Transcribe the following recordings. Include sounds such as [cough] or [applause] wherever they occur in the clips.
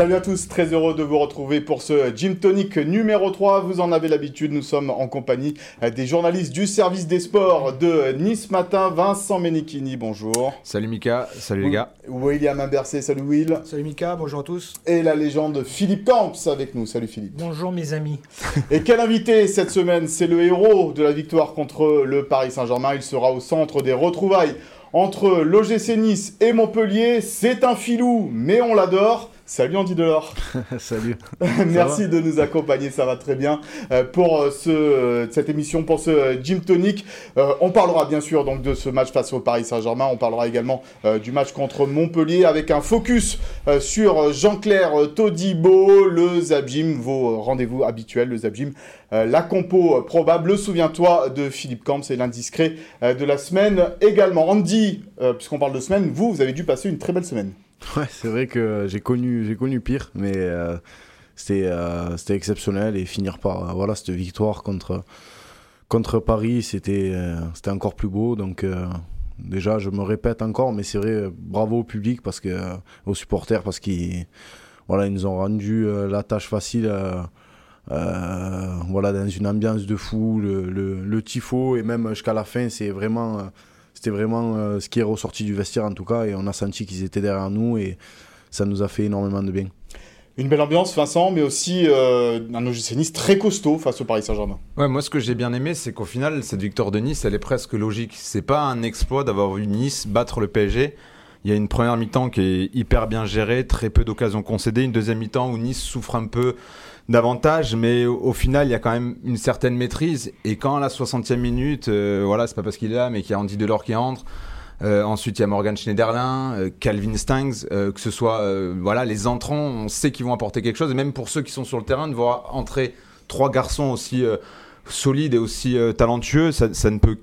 Salut à tous, très heureux de vous retrouver pour ce Gym Tonic numéro 3. Vous en avez l'habitude, nous sommes en compagnie des journalistes du service des sports de Nice Matin. Vincent Menichini, bonjour. Salut Mika, salut les gars. William Imbercé, salut Will. Salut Mika, bonjour à tous. Et la légende Philippe Camps avec nous. Salut Philippe. Bonjour mes amis. [laughs] Et quel invité cette semaine? C'est le héros de la victoire contre le Paris Saint-Germain. Il sera au centre des retrouvailles entre l'OGC Nice et Montpellier. C'est un filou, mais on l'adore. Salut Andy Delors. [laughs] Salut. [laughs] Merci de nous accompagner, ça va très bien euh, pour euh, ce, euh, cette émission, pour ce Gym Tonic. on parlera bien sûr donc de ce match face au Paris Saint-Germain. On parlera également du match contre Montpellier avec un focus sur Jean-Claire Todibo, le Zabjim, vos rendez-vous habituels, le Zabjim, la compo probable. Souviens-toi de Philippe Camp, c'est l'indiscret de la semaine également. Andy, puisqu'on parle de semaine, vous, vous avez dû passer une très belle semaine. [laughs] Ouais, c'est vrai que j'ai connu, j'ai connu pire, mais euh, c'était, euh, c'était exceptionnel et finir par euh, voilà cette victoire contre contre Paris, c'était c'était encore plus beau. Donc déjà, je me répète encore, mais c'est vrai, bravo au public parce que aux supporters parce qu'ils voilà, ils nous ont rendu la tâche facile. voilà, dans une ambiance de fou, le, tifo et même jusqu'à la fin, c'est vraiment c'était vraiment euh, ce qui est ressorti du vestiaire en tout cas, et on a senti qu'ils étaient derrière nous, et ça nous a fait énormément de bien. Une belle ambiance, Vincent, mais aussi euh, un OGC Nice très costaud face au Paris Saint-Germain. Ouais, moi ce que j'ai bien aimé, c'est qu'au final, cette victoire de Nice, elle est presque logique. C'est pas un exploit d'avoir vu Nice battre le PSG. Il y a une première mi-temps qui est hyper bien gérée, très peu d'occasions concédées, une deuxième mi-temps où Nice souffre un peu davantage, mais au, final, il y a quand même une certaine maîtrise. Et quand à la 60e minute, euh, voilà, c'est pas parce qu'il est là, mais qu'il y a Andy Delors qui entre. Euh, ensuite, il y a Morgan Schneiderlin, euh, Calvin Stangs, que ce soit voilà les entrants, on sait qu'ils vont apporter quelque chose. Et même pour ceux qui sont sur le terrain, de voir entrer trois garçons aussi solides et aussi talentueux, ça, ça ne peut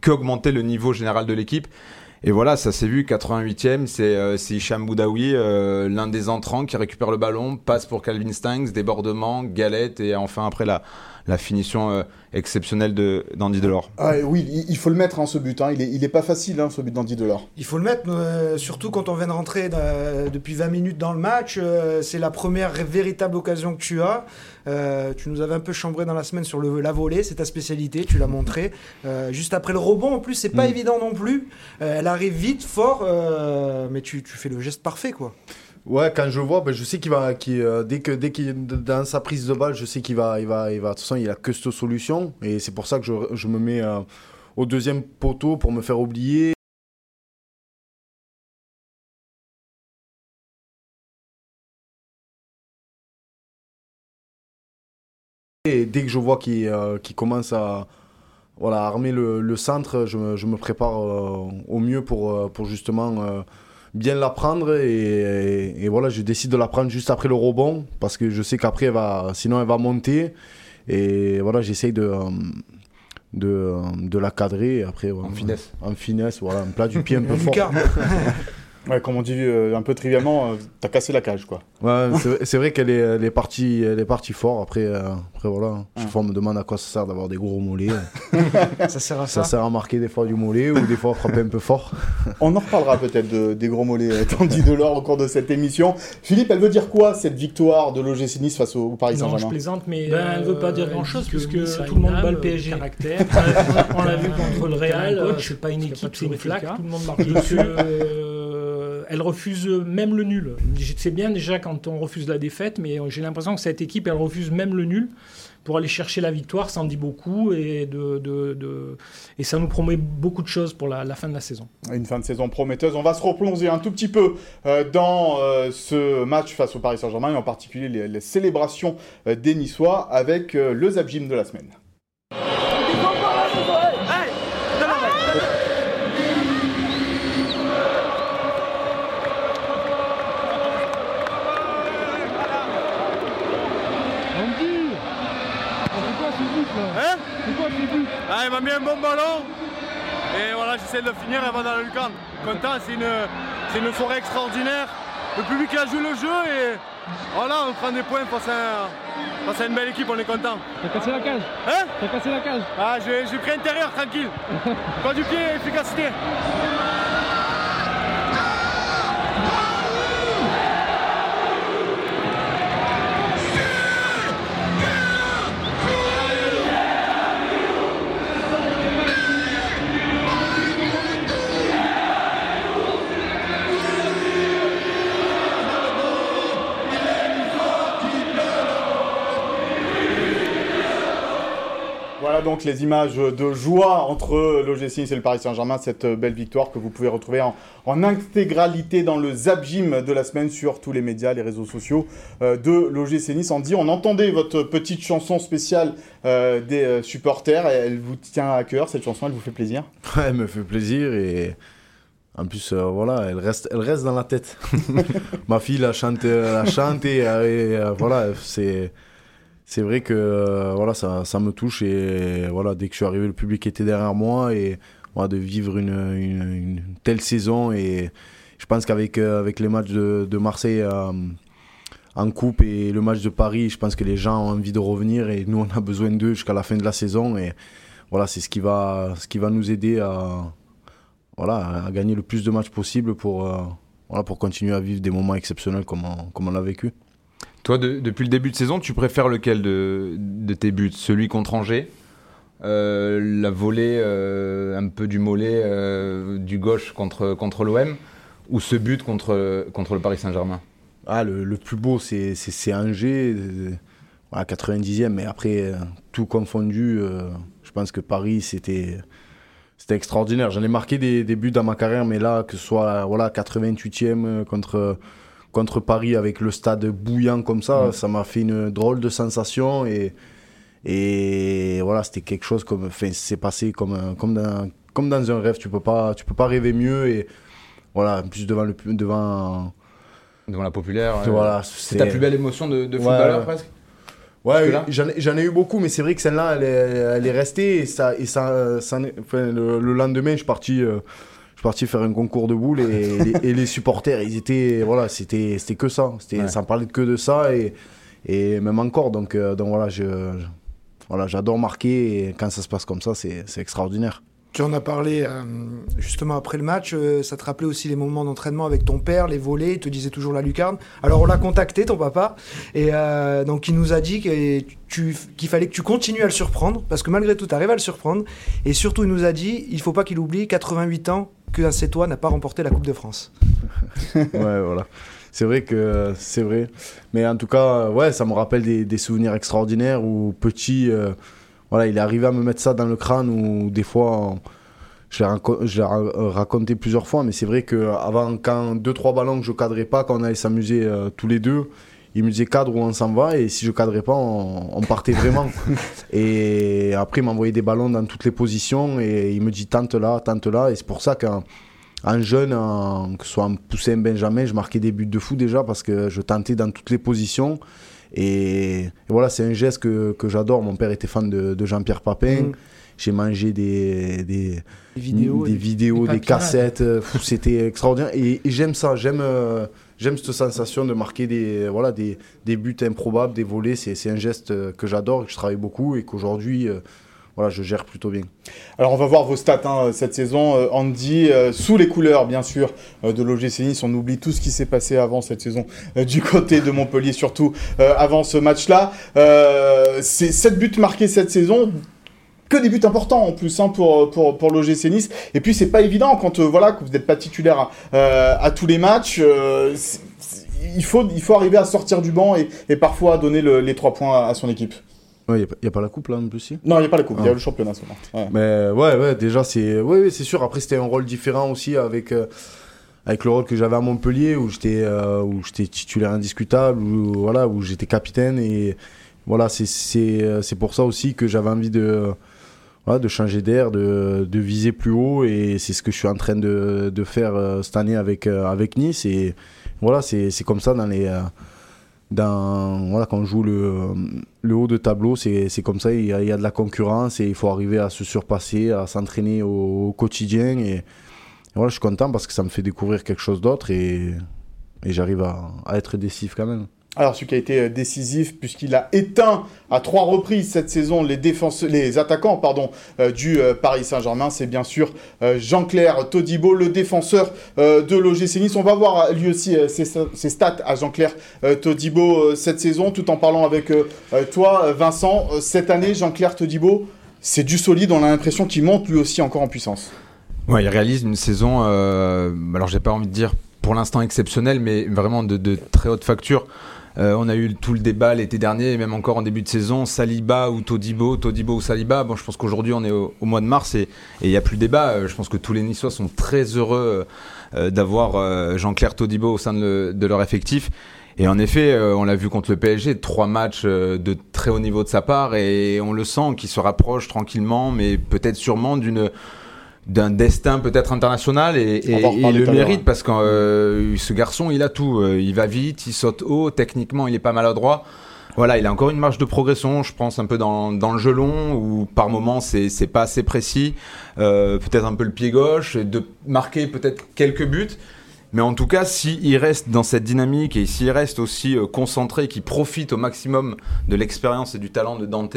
qu'augmenter le niveau général de l'équipe. Et voilà, ça s'est vu, 88e, c'est euh, Hicham Boudaoui, euh, l'un des entrants qui récupère le ballon, passe pour Calvin Stangs, débordement, galette, et enfin après la, la finition euh, exceptionnelle d'Andy Delors. Ah, oui, il faut le mettre, hein, ce but. Hein. Il, est, il est pas facile, hein, ce but d'Andy Delors. Il faut le mettre, euh, surtout quand on vient de rentrer euh, depuis 20 minutes dans le match. c'est la première véritable occasion que tu as. tu nous avais un peu chambré dans la semaine sur le, la volée, c'est ta spécialité, tu l'as montré. juste après le rebond, en plus, c'est pas mm. évident non plus. elle arrive vite, fort, mais tu, tu fais le geste parfait, quoi. Ouais, quand je vois, ben, je sais qu'il va, euh, dès que dès qu'il dans sa prise de balle, je sais qu'il va, il va, il va. De toute façon, il a que cette solution, et c'est pour ça que je, je me mets euh, au deuxième poteau pour me faire oublier. Et dès que je vois qu'il euh, commence à voilà, armer le, le centre, je, je, me prépare au mieux pour, pour justement bien la prendre et, voilà, je décide de la prendre juste après le rebond parce que je sais qu'après, elle va, sinon elle va monter. Et voilà, j'essaye de, de, de, la cadrer. après, en finesse. En finesse, voilà, un plat du pied un peu fort. [laughs] Ouais, comme on dit euh, un peu trivialement, euh, t'as cassé la cage, quoi. Ouais, c'est vrai qu'elle est, elle est, partie, elle est partie fort. Après, euh, après voilà, je fois, me demande à quoi ça sert d'avoir des gros mollets. [laughs] ça sert à ça. Ça sert à marquer des fois du mollet ou des fois à frapper un peu fort. on en reparlera peut-être de, des gros mollets, tandis de l'or au cours de cette émission. Philippe, elle veut dire quoi cette victoire de l'OGC Nice face au, Paris Saint-Germain Non, je plaisante, mais ben, elle veut pas dire grand-chose puisque tout le monde bat le PSG. Caractère. [laughs] on l'a vu contre le Real. C'est pas une équipe, c'est une flaque. Tout le monde marque dessus [laughs] elle refuse même le nul. C'est bien déjà quand on refuse la défaite, mais j'ai l'impression que cette équipe, elle refuse même le nul pour aller chercher la victoire, ça en dit beaucoup et, ça nous promet beaucoup de choses pour la, fin de la saison. Une fin de saison prometteuse. On va se replonger un tout petit peu euh, dans euh, ce match face au Paris Saint-Germain et en particulier les, célébrations euh, des Niçois avec le Zabjim de la semaine. M'a mis un bon ballon. Et voilà, j'essaie de le finir avant d'aller le camp. Content, c'est une, une forêt extraordinaire. Le public a joué le jeu et voilà, on prend des points face à, face à une belle équipe, on est content. T'as cassé la cage Hein T'as cassé la cage Ah, j'ai pris intérieur, tranquille. [laughs] Pas du pied, efficacité. Donc les images de joie entre l'OGC Nice et le Paris Saint-Germain, cette belle victoire que vous pouvez retrouver en, intégralité dans le Zap Gym de la semaine sur tous les médias, les réseaux sociaux euh, de l'OGC Nice. dit, on entendait votre petite chanson spéciale euh, des euh, supporters, elle vous tient à cœur, cette chanson, elle vous fait plaisir? Ouais, elle me fait plaisir et en plus, voilà, elle reste, elle reste dans la tête. [laughs] Ma fille la chante, la chante et voilà, c'est c'est vrai que euh, voilà, ça, ça, me touche et voilà, dès que je suis arrivé, le public était derrière moi et voilà, de vivre une, une, telle saison et je pense qu'avec euh, avec les matchs de, de Marseille euh, en coupe et le match de Paris, je pense que les gens ont envie de revenir et nous on a besoin d'eux jusqu'à la fin de la saison et voilà, c'est ce qui va ce qui va nous aider à voilà, à gagner le plus de matchs possible pour voilà, pour continuer à vivre des moments exceptionnels comme comme on l'a vécu. Toi, depuis le début de saison, tu préfères lequel de, tes buts? Celui contre Angers? Euh, La volée un peu du mollet euh, du gauche contre, contre l'OM Ou ce but contre, contre le Paris Saint-Germain? Ah, le, plus beau, c'est Angers, à 90e, mais après, tout confondu, euh, je pense que Paris, c'était extraordinaire. J'en ai marqué des, des, buts dans ma carrière, mais là, que ce soit voilà, 88e contre, contre Paris avec le stade bouillant comme ça, mm. ça m'a fait une drôle de sensation et, et voilà, c'était quelque chose comme, enfin, c'est passé comme, comme, dans, comme dans un rêve. Tu peux pas, tu peux pas rêver mieux et voilà, en plus devant le, devant, devant la populaire. Voilà, c'est ta plus belle émotion de, de footballeur presque. Ouais, j'en ai eu beaucoup, mais c'est vrai que celle-là, elle, elle, est restée et ça, et ça, ça le, lendemain, je suis parti. Euh, parti faire un concours de boules [laughs] et, les, supporters, ils étaient, voilà, c'était, c'était que ça. C'était, Ça parlait que de ça et, et même encore. Donc, euh, donc voilà, je, voilà, j'adore marquer et quand ça se passe comme ça, c'est, c'est extraordinaire. Tu en as parlé euh, justement après le match. Euh, ça te rappelait aussi les moments d'entraînement avec ton père, les volets. Il te disait toujours la lucarne. Alors on l'a contacté, ton papa, et donc il nous a dit qu'il fallait que tu continues à le surprendre parce que malgré tout, tu arrives à le surprendre. Et surtout, il nous a dit il faut pas qu'il oublie 88 ans que toi n'a pas remporté la Coupe de France. [laughs] ouais, voilà. C'est vrai que c'est vrai. Mais en tout cas, ouais, ça me rappelle des, souvenirs extraordinaires où petit, euh, voilà, il est arrivé à me mettre ça dans le crâne ou des fois, je l'ai raconté plusieurs fois, mais c'est vrai qu'avant, quand deux, trois ballons que je cadrais pas, quand on allait s'amuser euh, tous les deux, il me disait cadre ou on s'en va et si je cadrais pas on, partait vraiment. [laughs] Et après il m'envoyait des ballons dans toutes les positions et il me dit tente là tente là et c'est pour ça qu'en jeune que ce soit en poussé benjamin je marquais des buts de fou déjà parce que je tentais dans toutes les positions et, voilà c'est un geste que, j'adore mon père était fan de, Jean-Pierre Papin mm. j'ai mangé des, des, vidéos, des, vidéos, des, cassettes. C'était extraordinaire. Et, j'aime ça. J'aime euh, j'aime cette sensation de marquer des, voilà, des, des buts improbables, des volets. C'est un geste euh, que j'adore, que je travaille beaucoup et qu'aujourd'hui, euh, voilà, je gère plutôt bien. Alors on va voir vos stats hein, cette saison, euh, Andy, sous les couleurs bien sûr de l'OGC Nice. On oublie tout ce qui s'est passé avant cette saison du côté de Montpellier, surtout avant ce match-là. c'est 7 buts marqués cette saison, que des buts importants en plus hein, pour, pour, pour l'OGC Nice. Et puis c'est pas évident quand euh, voilà, que vous n'êtes pas titulaire à, euh, tous les matchs. Euh, il, faut, il faut arriver à sortir du banc et, parfois donner les trois points à, son équipe. Il n'y a, pas la coupe là en plus Non, il n'y a pas la coupe, il y a ah. le championnat seulement. Ouais. Mais ouais, ouais déjà c'est ouais, c'est sûr. Après, c'était un rôle différent aussi avec, avec le rôle que j'avais à Montpellier où j'étais où j'étais titulaire indiscutable, où, voilà, où j'étais capitaine. Et voilà, c'est pour ça aussi que j'avais envie de, de changer d'air, de, de, viser plus haut. Et c'est ce que je suis en train de, de faire euh, cette année avec, euh, avec Nice. Et voilà, c'est comme ça dans les. Dans, voilà, quand on joue le, haut de tableau, c'est comme ça, il y, a, de la concurrence et il faut arriver à se surpasser, à s'entraîner au, quotidien. Et, voilà, je suis content parce que ça me fait découvrir quelque chose d'autre et, et j'arrive à, à être décisif quand même. Alors, celui qui a été euh, décisif, puisqu'il a éteint à trois reprises cette saison les, défenseurs, les attaquants pardon, euh, du euh, Paris Saint-Germain, c'est bien sûr Jean-Claire Todibo, le défenseur de l'OGC Nice. On va voir lui aussi ses, stats à Jean-Claire Todibo cette saison, tout en parlant avec toi, Vincent. Cette année, Jean-Claire Todibo, c'est du solide, on a l'impression qu'il monte lui aussi encore en puissance. Ouais, il réalise une saison, alors j'ai pas envie de dire pour l'instant exceptionnelle, mais vraiment de, de très haute facture. Euh, on a eu tout le débat l'été dernier et même encore en début de saison, Saliba ou Todibo, Todibo ou Saliba. Bon, je pense qu'aujourd'hui on est au, mois de mars et il n'y a plus de débat. Euh, je pense que tous les Niçois sont très heureux euh, d'avoir Jean-Claire Todibo au sein de, leur effectif. Et en effet, on l'a vu contre le PSG, trois matchs de très haut niveau de sa part et on le sent qu'il se rapproche tranquillement, mais peut-être sûrement d'une d'un destin peut-être international et, il le mérite parce que euh, ce garçon il a tout euh, il va vite il saute haut techniquement il est pas maladroit. Voilà il a encore une marge de progression je pense un peu dans, dans le gelon où par moment c'est pas assez précis euh, peut-être un peu le pied gauche de marquer peut-être quelques buts. Mais en tout cas, s'il reste dans cette dynamique et s'il reste aussi concentré, qu'il profite au maximum de l'expérience et du talent de Dante,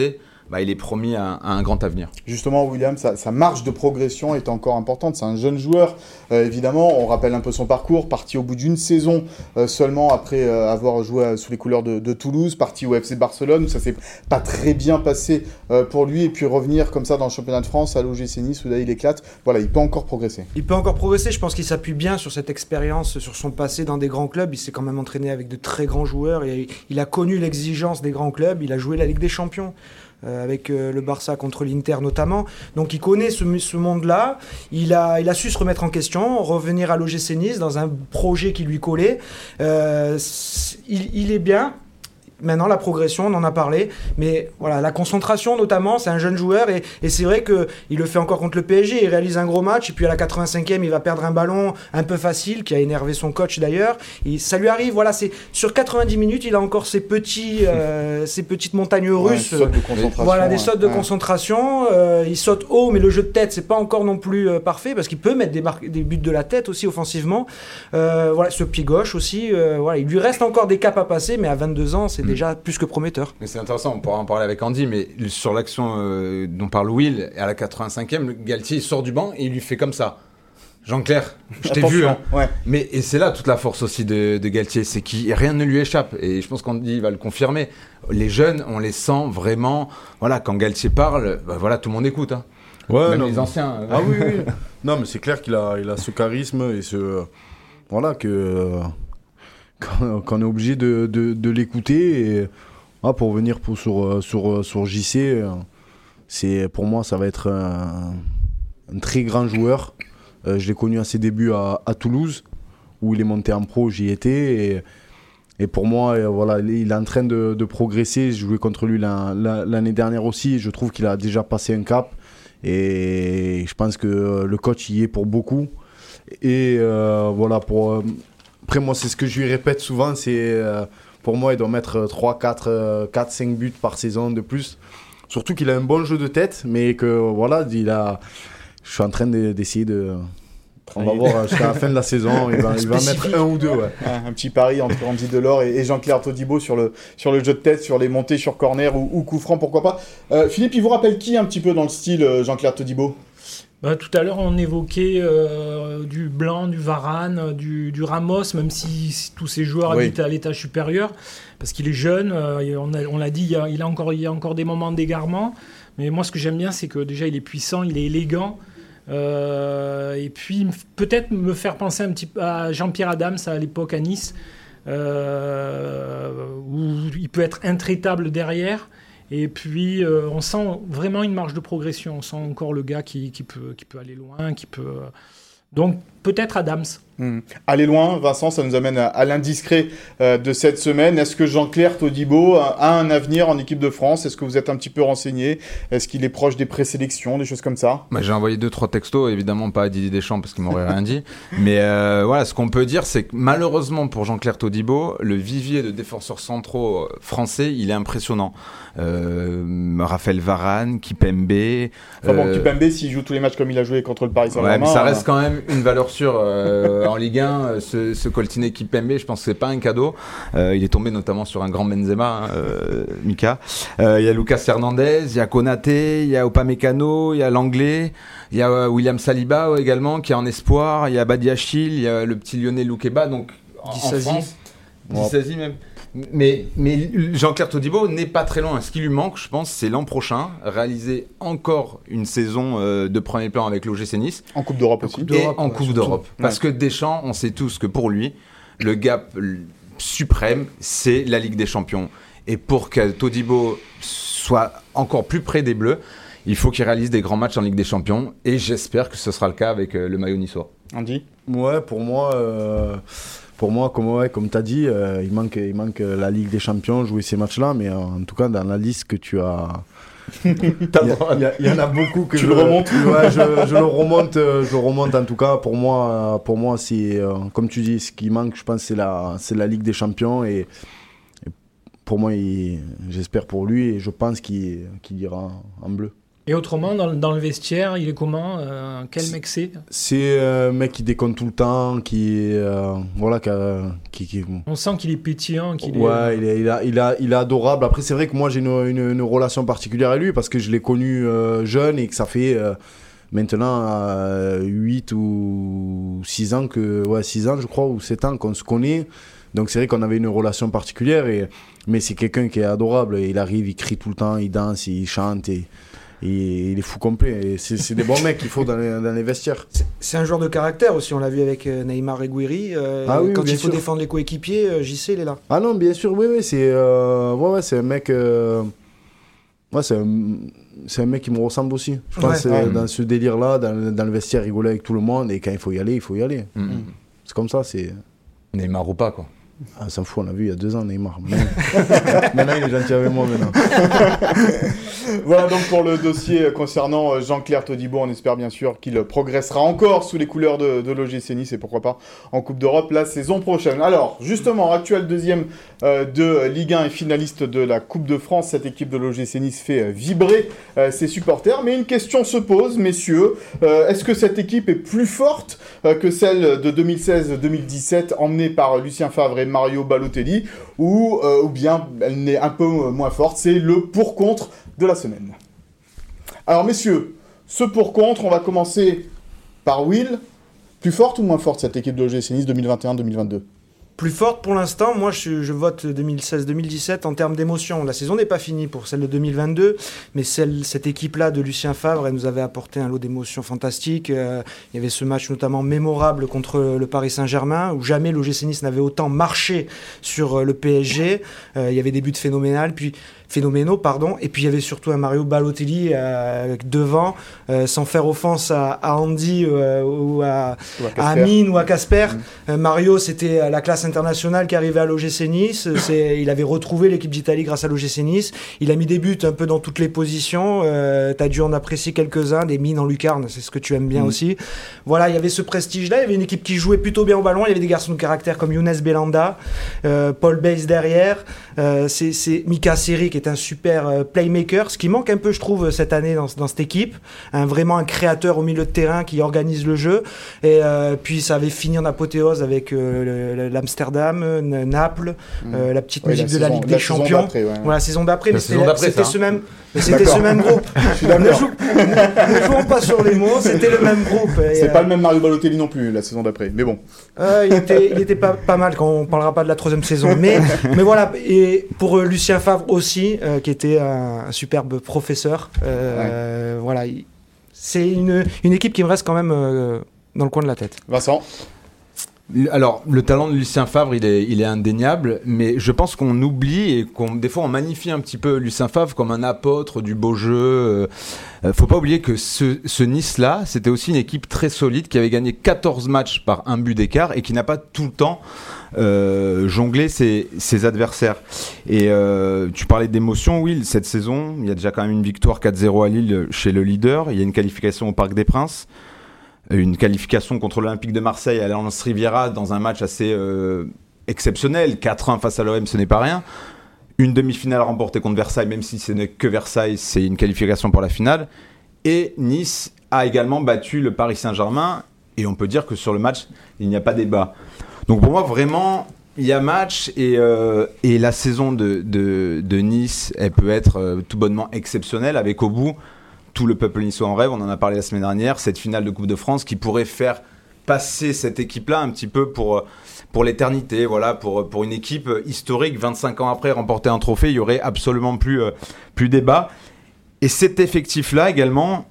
bah, il est promis à, un grand avenir. Justement, William, sa, marge de progression est encore importante. C'est un jeune joueur, euh, évidemment. On rappelle un peu son parcours. Parti au bout d'une saison euh, seulement après euh, avoir joué sous les couleurs de, Toulouse, parti au FC Barcelone, où ça s'est pas très bien passé pour lui, et puis revenir comme ça dans le championnat de France à l'OGC Nice, où là il éclate. Voilà, il peut encore progresser. Il peut encore progresser. Je pense qu'il s'appuie bien sur cette expérience, sur son passé dans des grands clubs. Il s'est quand même entraîné avec de très grands joueurs et il a connu l'exigence des grands clubs. Il a joué la Ligue des Champions. Euh, avec euh, le Barça contre l'Inter notamment. Donc il connaît ce, ce monde-là, il a, il a su se remettre en question, revenir à l'OGC Nice dans un projet qui lui collait. Euh, il, il, est bien, Maintenant, la progression, on en a parlé, mais voilà, la concentration notamment, c'est un jeune joueur. Et, et c'est vrai qu'il le fait encore contre le PSG, il réalise un gros match. Et puis à la 85e, il va perdre un ballon un peu facile qui a énervé son coach d'ailleurs. Ça lui arrive, voilà, c'est sur 90 minutes, il a encore ses petits, euh, [laughs] ces petites montagnes russes, de voilà, des sautes de concentration. Euh, il saute haut, mais le jeu de tête, c'est pas encore non plus euh, parfait parce qu'il peut mettre des, des, buts de la tête aussi offensivement. voilà, ce pied gauche aussi, voilà, il lui reste encore des caps à passer, mais à 22 ans, c'est déjà plus que prometteur. Mais c'est intéressant, on pourra en parler avec Andy, mais sur l'action euh, dont parle Will, à la 85e, Galtier sort du banc et il lui fait comme ça. Jean-Claire, je t'ai vu. Hein. Mais et c'est là toute la force aussi de, Galtier, c'est que rien ne lui échappe. Et je pense qu'Andy va le confirmer. Les jeunes, on les sent vraiment. Voilà, quand Galtier parle, bah voilà, tout le monde écoute. Hein. Ouais, Même les anciens. Ah oui, oui. [laughs] non, mais c'est clair qu'il a, il a ce charisme et ce voilà que qu'on est obligé de, l'écouter. Ah, pour venir pour, sur, sur, sur JC, pour moi, ça va être un, très grand joueur. Euh, je l'ai connu à ses débuts à, Toulouse, où il est monté en pro, j'y étais. Et, pour moi, euh, voilà, il est en train de, progresser. Je jouais contre lui l'année dernière aussi. Je trouve qu'il a déjà passé un cap. Et je pense que le coach y est pour beaucoup. Et euh, voilà, pour, après, moi, c'est ce que je lui répète souvent, c'est euh, pour moi, il doit mettre 3, 4, 4, 5 buts par saison de plus. Surtout qu'il a un bon jeu de tête, mais que voilà, il a... je suis en train d'essayer de. On va voir jusqu'à la fin de la saison, il va, il va mettre un ou deux. Ouais. Un, petit pari entre Andy Delors et, Jean-Claire Todibo sur le, sur le jeu de tête, sur les montées sur corner ou, ou coup franc, pourquoi pas. Euh, Philippe, il vous rappelle qui un petit peu dans le style euh, Jean-Claire Todibo? Bah, tout à l'heure, on évoquait euh, du Blanc, du Varane, du, Ramos, même si, tous ces joueurs habitent à l'étage supérieur, parce qu'il est jeune. Euh, on l'a dit, il y, a, il a, encore, il y a encore des moments d'égarement. Mais moi, ce que j'aime bien, c'est que déjà, il est puissant, il est élégant. Euh, et puis, peut-être me faire penser un petit peu à Jean-Pierre Adams à l'époque à Nice, où il peut être intraitable derrière. Et puis, euh, on sent vraiment une marge de progression. On sent encore le gars qui, peut, qui peut aller loin, qui peut. Euh, donc, peut-être Adams. Hmm. Aller loin, Vincent, ça nous amène à, l'indiscret euh, de cette semaine. Est-ce que Jean-Claire Todibo a, un avenir en équipe de France? Est-ce que vous êtes un petit peu renseigné? Est-ce qu'il est proche des présélections, des choses comme ça? Bah, J'ai envoyé deux, trois textos, évidemment pas à Didier Deschamps parce qu'il m'aurait rien dit. [laughs] Mais euh, voilà, ce qu'on peut dire, c'est que malheureusement pour Jean-Claire Todibo, le vivier de défenseurs centraux euh, français, il est impressionnant. Raphaël Varane, Kipembe. Enfin bon, Kipembe, s'il joue tous les matchs comme il a joué contre le Paris Saint-Germain. Ouais, ça reste quand même une valeur sûre en Ligue 1, euh, ce, ce Coltiné Kipembe, je pense que c'est pas un cadeau. Euh, il est tombé notamment sur un grand Benzema, hein, euh, Mika. Il y a Lucas Hernandez, il y a Konaté, il y a Upamecano, il y a l'anglais, il y a William Saliba également qui est en espoir, il y a Badiachil, il y a le petit Lionel Loukeba, donc en, France, même. Mais, mais Jean-Claire Todibo n'est pas très loin. Ce qui lui manque, je pense, c'est l'an prochain, réaliser encore une saison euh, de premier plan avec l'OGC Nice. En Coupe d'Europe aussi. Et en Coupe d'Europe. Parce que Deschamps, on sait tous que pour lui, le gap suprême, c'est la Ligue des Champions. Et pour que Todibo soit encore plus près des Bleus, il faut qu'il réalise des grands matchs en Ligue des Champions. Et j'espère que ce sera le cas avec euh, le maillot niçois. Andy? Ouais, pour moi, euh, pour moi comme, ouais, comme tu as dit, euh, il, manque, il manque la Ligue des Champions, jouer ces matchs-là. Mais en tout cas, dans la liste que tu as. [laughs] Il y, y, en a beaucoup que tu je le remontes. [laughs] Ouais, je, je, le remonte, je remonte en tout cas. Pour moi, pour moi, c'est comme tu dis, ce qui manque, je pense, c'est la, c'est la Ligue des Champions et, pour moi, j'espère pour lui et je pense qu'il ira en bleu. Et autrement, dans, dans, le vestiaire, il est comment euh, Quel mec c'est? C'est un mec qui déconne tout le temps, qui euh, voilà, qui, qui, On sent qu'il est pétillant, qu'il ouais, est. il est, il, a, il, a, il est adorable. Après, c'est vrai que moi j'ai une, une, une, relation particulière avec lui parce que je l'ai connu euh, jeune et que ça fait maintenant 8 ou 6 ans que, ouais, 6 ans je crois ou 7 ans qu'on se connaît. Donc c'est vrai qu'on avait une relation particulière et mais c'est quelqu'un qui est adorable. Il arrive, il crie tout le temps, il danse, il chante et et il est fou complet. C'est des bons mecs qu'il faut dans les, dans les vestiaires. C'est un joueur de caractère aussi. On l'a vu avec Neymar et Guiri. Euh, ah oui, quand il faut sûr. défendre les coéquipiers, euh, JC, il est là. Ah non, bien sûr, oui, oui. C'est euh, ouais, ouais, un mec. Euh, ouais, c'est un, un, mec qui me ressemble aussi. Je pense ouais. dans ce délire-là, dans, dans, le vestiaire, rigoler avec tout le monde. Et quand il faut y aller, il faut y aller. Mm -hmm. C'est comme ça. c'est Neymar ou pas, quoi. Ah, s'en fout, on l'a vu il y a deux ans, Neymar. [laughs] maintenant, il est gentil avec moi, maintenant. [laughs] voilà donc pour le dossier concernant Jean-Claire Todibo. On espère bien sûr qu'il progressera encore sous les couleurs de, de l'OGC Nice et pourquoi pas en Coupe d'Europe la saison prochaine. Alors, justement, actuel deuxième euh, de Ligue 1 et finaliste de la Coupe de France, cette équipe de l'OGC Nice fait vibrer euh, ses supporters. Mais une question se pose, messieurs. Euh, Est-ce que cette équipe est plus forte que celle de 2016-2017 emmenée par Lucien Favre et Mario Balotelli ou, euh, ou bien elle n'est un peu moins forte. C'est le pour-contre de la semaine. Alors messieurs, ce pour-contre, on va commencer par Will. Plus forte ou moins forte cette équipe de l'OGC Nice 2021-2022 plus forte pour l'instant. Moi, je, je vote 2016-2017 en termes d'émotion. La saison n'est pas finie pour celle de 2022, mais celle, cette équipe-là de Lucien Favre, elle nous avait apporté un lot d'émotions fantastiques. Euh, il y avait ce match notamment mémorable contre le Paris Saint-Germain, où jamais l'OGC Nice n'avait autant marché sur le PSG. Euh, il y avait des buts phénoménals. Puis phénoménaux, pardon. Et puis il y avait surtout un Mario Balotelli euh, devant, euh, sans faire offense à, à Andy euh, ou à, ou à, Amine ou à Casper. Mmh. Mario, c'était la classe internationale qui arrivait à l'OGC Nice. [coughs] il avait retrouvé l'équipe d'Italie grâce à l'OGC Nice. Il a mis des buts un peu dans toutes les positions. tu as dû en apprécier quelques-uns, des mines en lucarne, c'est ce que tu aimes bien mmh. aussi. Voilà, il y avait ce prestige-là. Il y avait une équipe qui jouait plutôt bien au ballon. Il y avait des garçons de caractère comme Younes Belanda, Paul Bays derrière. c'est Mika Seri qui est un super euh, playmaker, ce qui manque un peu, je trouve, cette année dans, dans cette équipe. Un, vraiment un créateur au milieu de terrain qui organise le jeu. Et euh, puis ça avait fini en apothéose avec euh, l'Amsterdam, Naples, mmh. euh, la petite oui, musique la de la saison, Ligue la des Champions. Ouais. Voilà, la saison d'après, mais c'était ce même. Mais c'était ce même groupe. [laughs] Je suis d'accord. ne jouons pas sur les mots, c'était le même groupe. C'est pas le même Mario Balotelli non plus la saison d'après, mais bon. Euh, il était, il était pas, pas mal quand on parlera pas de la troisième saison. Mais, mais voilà, et pour Lucien Favre aussi, euh, qui était un, un superbe professeur. Euh, ouais. Voilà, c'est une, une équipe qui me reste quand même dans le coin de la tête. Vincent? Alors, le talent de Lucien Favre, il est, indéniable, mais je pense qu'on oublie et qu'on, des fois, on magnifie un petit peu Lucien Favre comme un apôtre du beau jeu. Euh, faut pas oublier que ce, ce Nice-là, c'était aussi une équipe très solide qui avait gagné 14 matchs par un but d'écart et qui n'a pas tout le temps euh, jonglé ses, ses, adversaires. Et euh, tu parlais d'émotion, Will, cette saison, il y a déjà quand même une victoire 4-0 à Lille chez le leader, il y a une qualification au Parc des Princes une qualification contre l'Olympique de Marseille à l'Alliance Riviera dans un match assez euh, exceptionnel. 4-1 face à l'OM, ce n'est pas rien. Une demi-finale remportée contre Versailles, même si ce n'est que Versailles, c'est une qualification pour la finale. Et Nice a également battu le Paris Saint-Germain. Et on peut dire que sur le match, il n'y a pas débat. Donc pour moi, vraiment, il y a match et, euh, la saison de, Nice, elle peut être euh, tout bonnement exceptionnelle avec au bout tout le peuple niçois en rêve, on en a parlé la semaine dernière, cette finale de Coupe de France qui pourrait faire passer cette équipe-là un petit peu pour, pour l'éternité, voilà, pour, pour une équipe historique, 25 ans après, remporter un trophée, il y aurait absolument plus, plus débat. Et cet effectif-là également,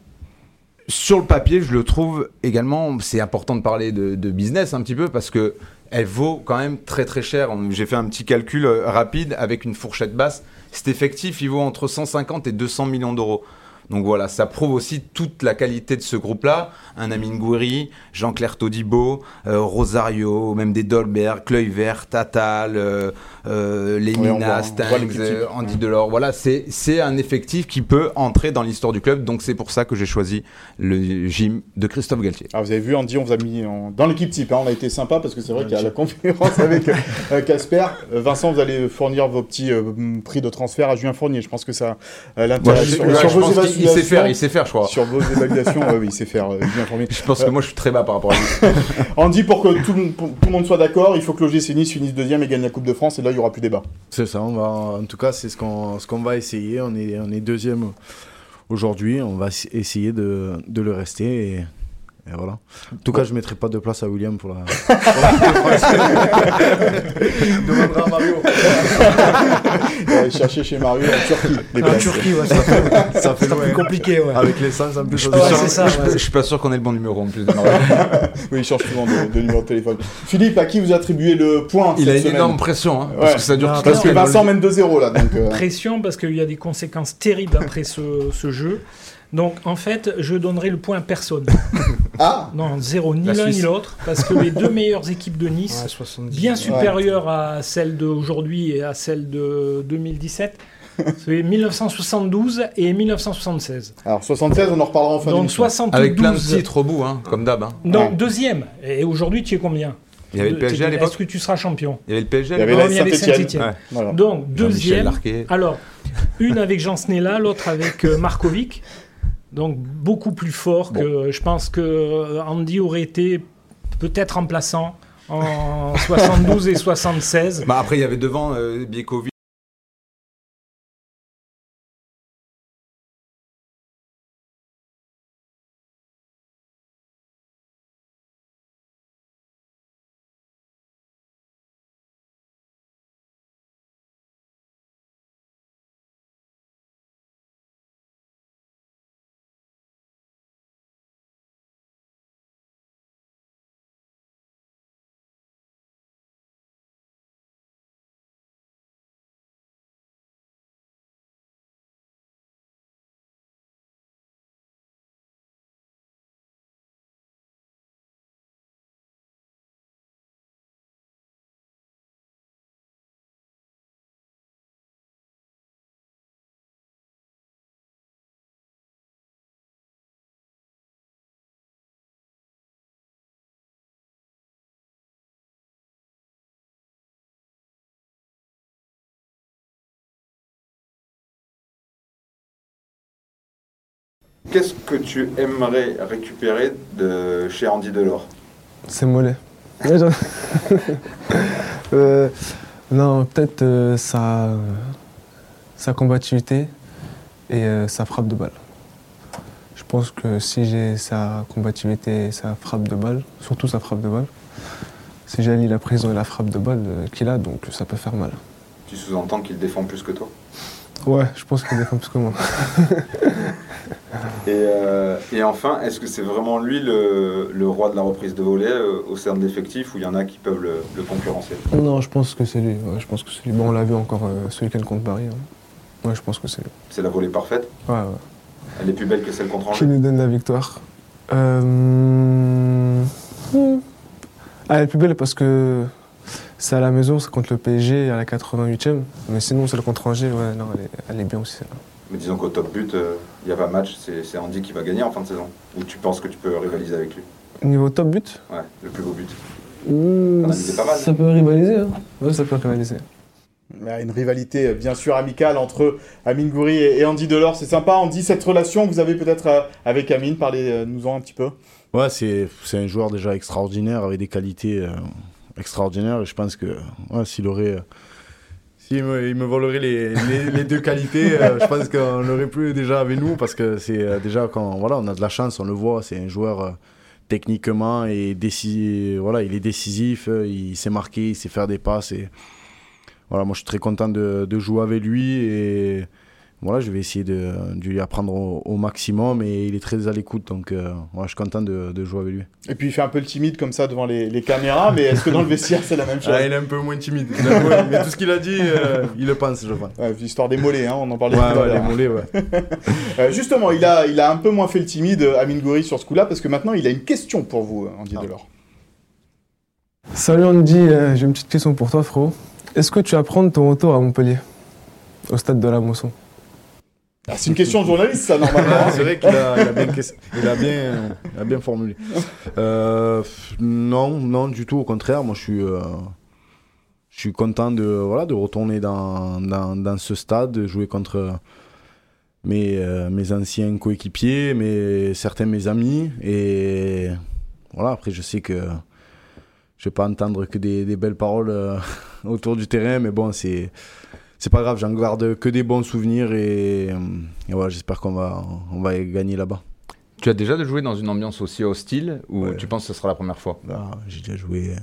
sur le papier, je le trouve également, c'est important de parler de, de, business un petit peu parce que elle vaut quand même très très cher. J'ai fait un petit calcul rapide avec une fourchette basse. Cet effectif, il vaut entre 150 et 200 millions d'euros. Donc voilà, ça prouve aussi toute la qualité de ce groupe-là. Un Amin Gouiri, Jean-Claire Todibo, euh, Rosario, même des Dolberg, Vert, Tatal, euh, euh, Lemina, euh, Andy Delors. Voilà, c'est un effectif qui peut entrer dans l'histoire du club. Donc c'est pour ça que j'ai choisi le gym de Christophe Galtier. Alors vous avez vu, Andy, on vous a mis dans l'équipe type. Hein. on a été sympa parce que c'est vrai qu'il y a la conférence avec [laughs] Casper. Vincent, vous allez fournir vos petits prix de transfert à Julien Fournier. Je pense que ça l'intéresse il sait faire, il sait faire, je crois. Sur vos évaluations, [laughs] oui, il sait faire. Euh, bien formé. Je pense que moi, je suis très bas par rapport à lui. [laughs] Andy, pour que tout, le monde soit d'accord, il faut que l'OGC Nice finisse deuxième et gagne la Coupe de France, et là, il n'y aura plus débat. C'est ça, on va, en tout cas, c'est ce qu'on ce qu'on va essayer. On est, on est deuxième aujourd'hui, on va essayer de, de le rester. Et et voilà. En tout cas, je ne mettrai pas de place à William pour la. [laughs] Demandera à Mario. aller chercher chez Mario en Turquie. en Turquie, ouais, [laughs] ça fait, ça fait plus compliqué. Ouais. Avec l'essence un peu. Je, ça, je, suis pas sûr qu'on ait le bon numéro en plus de Mario. [laughs] oui, il change souvent de, de, numéro de téléphone. Philippe, à qui vous attribuez le point Il a une énorme pression. Hein, parce que ça dure Parce que Vincent mène 2-0 là. Donc, euh... Pression parce qu'il y a des conséquences terribles après ce, ce jeu. Donc en fait, je donnerai le point à personne. [laughs] ah Non, zéro, ni l'un ni l'autre, parce que les deux meilleures équipes de Nice, bien supérieures à celles d'aujourd'hui et à celles de 2017, c'est 1972 et 1976. Alors 76, on en reparlera en fin Donc 72. Avec plein de titres au bout, hein, comme d'hab. Hein. Donc deuxième. Et aujourd'hui, tu es combien? Il y avait le PSG à l'époque. Est-ce que tu seras champion? Il y avait le PSG à l'époque. Il y avait Saint-Etienne. Donc deuxième. Alors une avec Jean Snella, l'autre avec euh, Markovic. Donc beaucoup plus fort que je pense que euh, Andy aurait été peut-être remplaçant en [laughs] 72 et 76. Bah après il y avait devant euh, Biekovic Qu'est-ce que tu aimerais récupérer de chez Andy Delors? C'est mollet. [laughs] euh, non, peut-être euh, sa, sa combativité et euh, sa frappe de balle. Je pense que si j'ai sa combativité et sa frappe de balle, surtout sa frappe de balle, si j'ai la prison et la frappe de balle qu'il a, donc ça peut faire mal. Tu sous-entends qu'il défend plus que toi? Ouais, je pense qu'il défend plus que moi. [laughs] Euh, et, enfin, est-ce que c'est vraiment lui le, roi de la reprise de volée euh, au sein de l'effectif ou il y en a qui peuvent le, concurrencer? Non, je pense que c'est lui. je pense que c'est lui. Bon, on l'a vu encore euh, ce week-end contre Paris. Hein. Ouais, je pense que c'est lui. C'est la volée parfaite? Ouais, ouais. Elle est plus belle que celle contre Angers? Qui nous donne la victoire hmm. Elle est plus belle parce que c'est à la maison, c'est contre le PSG à la 88e. Mais sinon, celle contre Angers, ouais, non, elle est, elle est bien aussi. Là. Mais disons qu'au top but, euh, il n'y a pas match, c'est Andy qui va gagner en fin de saison. Ou tu penses que tu peux rivaliser avec lui Niveau top but Ouais, le plus beau but. Mmh, pas mal. Ça peut rivaliser, hein Ouais, ça peut rivaliser. Une rivalité euh, bien sûr amicale entre Amine Goury et Andy Delors, c'est sympa. Andy, cette relation que vous avez peut-être euh, avec Amine, parlez-nous-en un petit peu. Ouais, c'est un joueur déjà extraordinaire avec des qualités extraordinaires. Et je pense que ouais, s'il aurait s'il me, il me volerait les, les, deux qualités, euh, je pense qu'on n'aurait plus déjà avec nous parce que c'est euh, déjà quand voilà, on a de la chance, on le voit, c'est un joueur euh, techniquement et voilà, il est décisif, il sait marquer, il sait faire des passes et voilà, moi je suis très content de, de jouer avec lui et voilà, je vais essayer de, lui apprendre au, maximum et il est très à l'écoute, donc euh, je suis content de, jouer avec lui. Et puis il fait un peu le timide comme ça devant les, caméras, mais est-ce que dans le vestiaire c'est la même chose? Ah, Il est un peu moins timide, mais tout ce qu'il a dit, euh, il le pense, je pense. histoire des mollets, hein, on en parlait tout à les mollets, ouais. [laughs] Euh, justement, il a, il a un peu moins fait le timide, Amine Goury, sur ce coup-là, parce que maintenant il a une question pour vous, Andy ah. Delors. Salut Andy, j'ai une petite question pour toi, frérot. Est-ce que tu vas prendre ton retour à Montpellier, au stade de la Moisson ah, c'est une question de journaliste, ça, normalement. c'est vrai qu'il a, bien, formulé. Euh, non, non, du tout. Au contraire, moi, je suis, euh, content de, retourner dans, ce stade, de jouer contre mes, euh, mes anciens coéquipiers, mais certains mes amis. Et voilà, après, je sais que je vais pas entendre que des belles paroles [laughs] autour du terrain, mais bon, c'est c'est pas grave, j'en garde que des bons souvenirs et, voilà, j'espère qu'on va, on va gagner là-bas. Tu as déjà joué dans une ambiance aussi hostile ou tu penses que ce sera la première fois? Ah, J'ai déjà joué. Euh,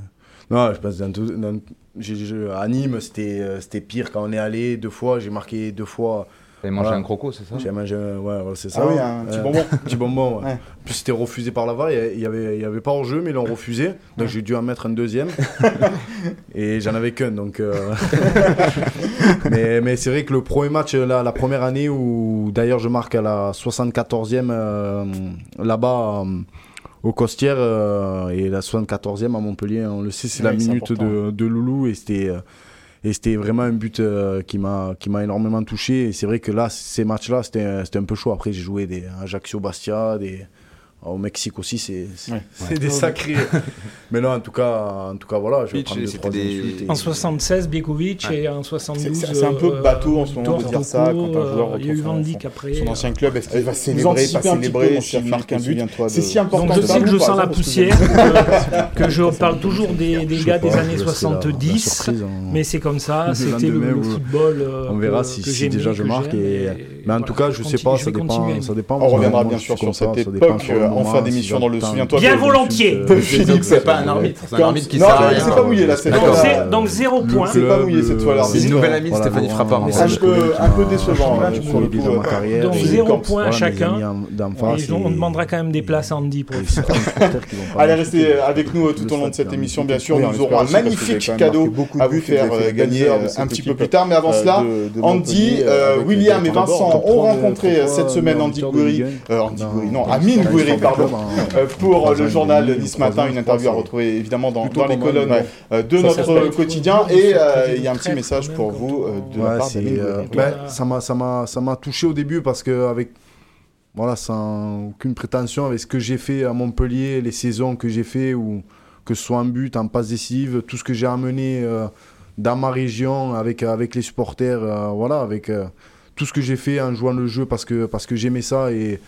non, je pense dans, dans, à Nîmes, c'était, c'était pire quand on est allé deux fois. J'ai marqué deux fois T'avais mangé un croco, c'est ça J'ai mangé, ouais, c'est ça. Ah oui, un petit bonbon. [laughs] petit bonbon, ouais. Puis c'était refusé par la VAR, il n'y avait, y avait pas en jeu, mais ils l'ont refusé. Donc j'ai dû en mettre un deuxième. [laughs] et j'en avais qu'un, donc. Euh, [laughs] mais mais c'est vrai que le premier match, la première année où d'ailleurs je marque à la 74e euh, là-bas. Euh, au Costière et la 74e à Montpellier, on le sait, c'est la minute de, de, Loulou et c'était et c'était vraiment un but euh, qui m'a qui m'a énormément touché. Et c'est vrai que là, ces matchs-là, c'était un peu chaud. Après, j'ai joué des Ajaccio Bastia, des au Mexique aussi, c'est des sacrés. [laughs] mais non, en tout cas, en tout cas voilà. Je vais prendre deux, des... En 76, Bekovic et en 72. C'est un peu euh, bateau en ce moment de dire ça. Quand un joueur il y a eu Van Dijk après. Son ancien club, est-ce qu'il va célébrer, pas célébrer s'il marque un but C'est si important. Donc je sais que je sens la poussière, [laughs] que je parle toujours des gars des années 70, hein. mais c'est comme ça, [laughs] c'était le football. Euh, On verra si déjà je marque. Mais en tout cas, je sais pas, ça dépend. On reviendra bien sûr sur cette époque en fin d'émission dans le Souviens-toi. Bien volontiers. C'est pas un arbitre, c'est un arbitre qui sert à rien. c'est pas mouillé là. Donc zéro point. C'est pas mouillé cette fois-là. C'est une nouvelle amie Stéphanie Frappard. Un peu décevant Donc zéro point chacun. On demandera quand même des places à Andy pour Allez, restez avec nous tout au long de cette émission. Bien sûr, nous aurons un magnifique cadeau à vous faire gagner un petit peu plus tard. Mais avant cela, Andy, William et Vincent ont rencontré cette semaine Andy Goury. Andy Goury, non, Amine Goury, pardon, euh, pour le journal Nice Matin, une interview à retrouver évidemment dans, les colonnes euh, de notre quotidien. Et euh, il y a un petit message pour vous de la part Ça m'a touché au début parce que avec voilà, sans aucune prétention, avec ce que j'ai fait à Montpellier, les saisons que j'ai fait, ou que ce soit en but, en passe décisive, tout ce que j'ai amené dans ma région avec, avec les supporters, voilà, avec tout ce que j'ai fait en jouant le jeu parce que, parce que j'aimais ça et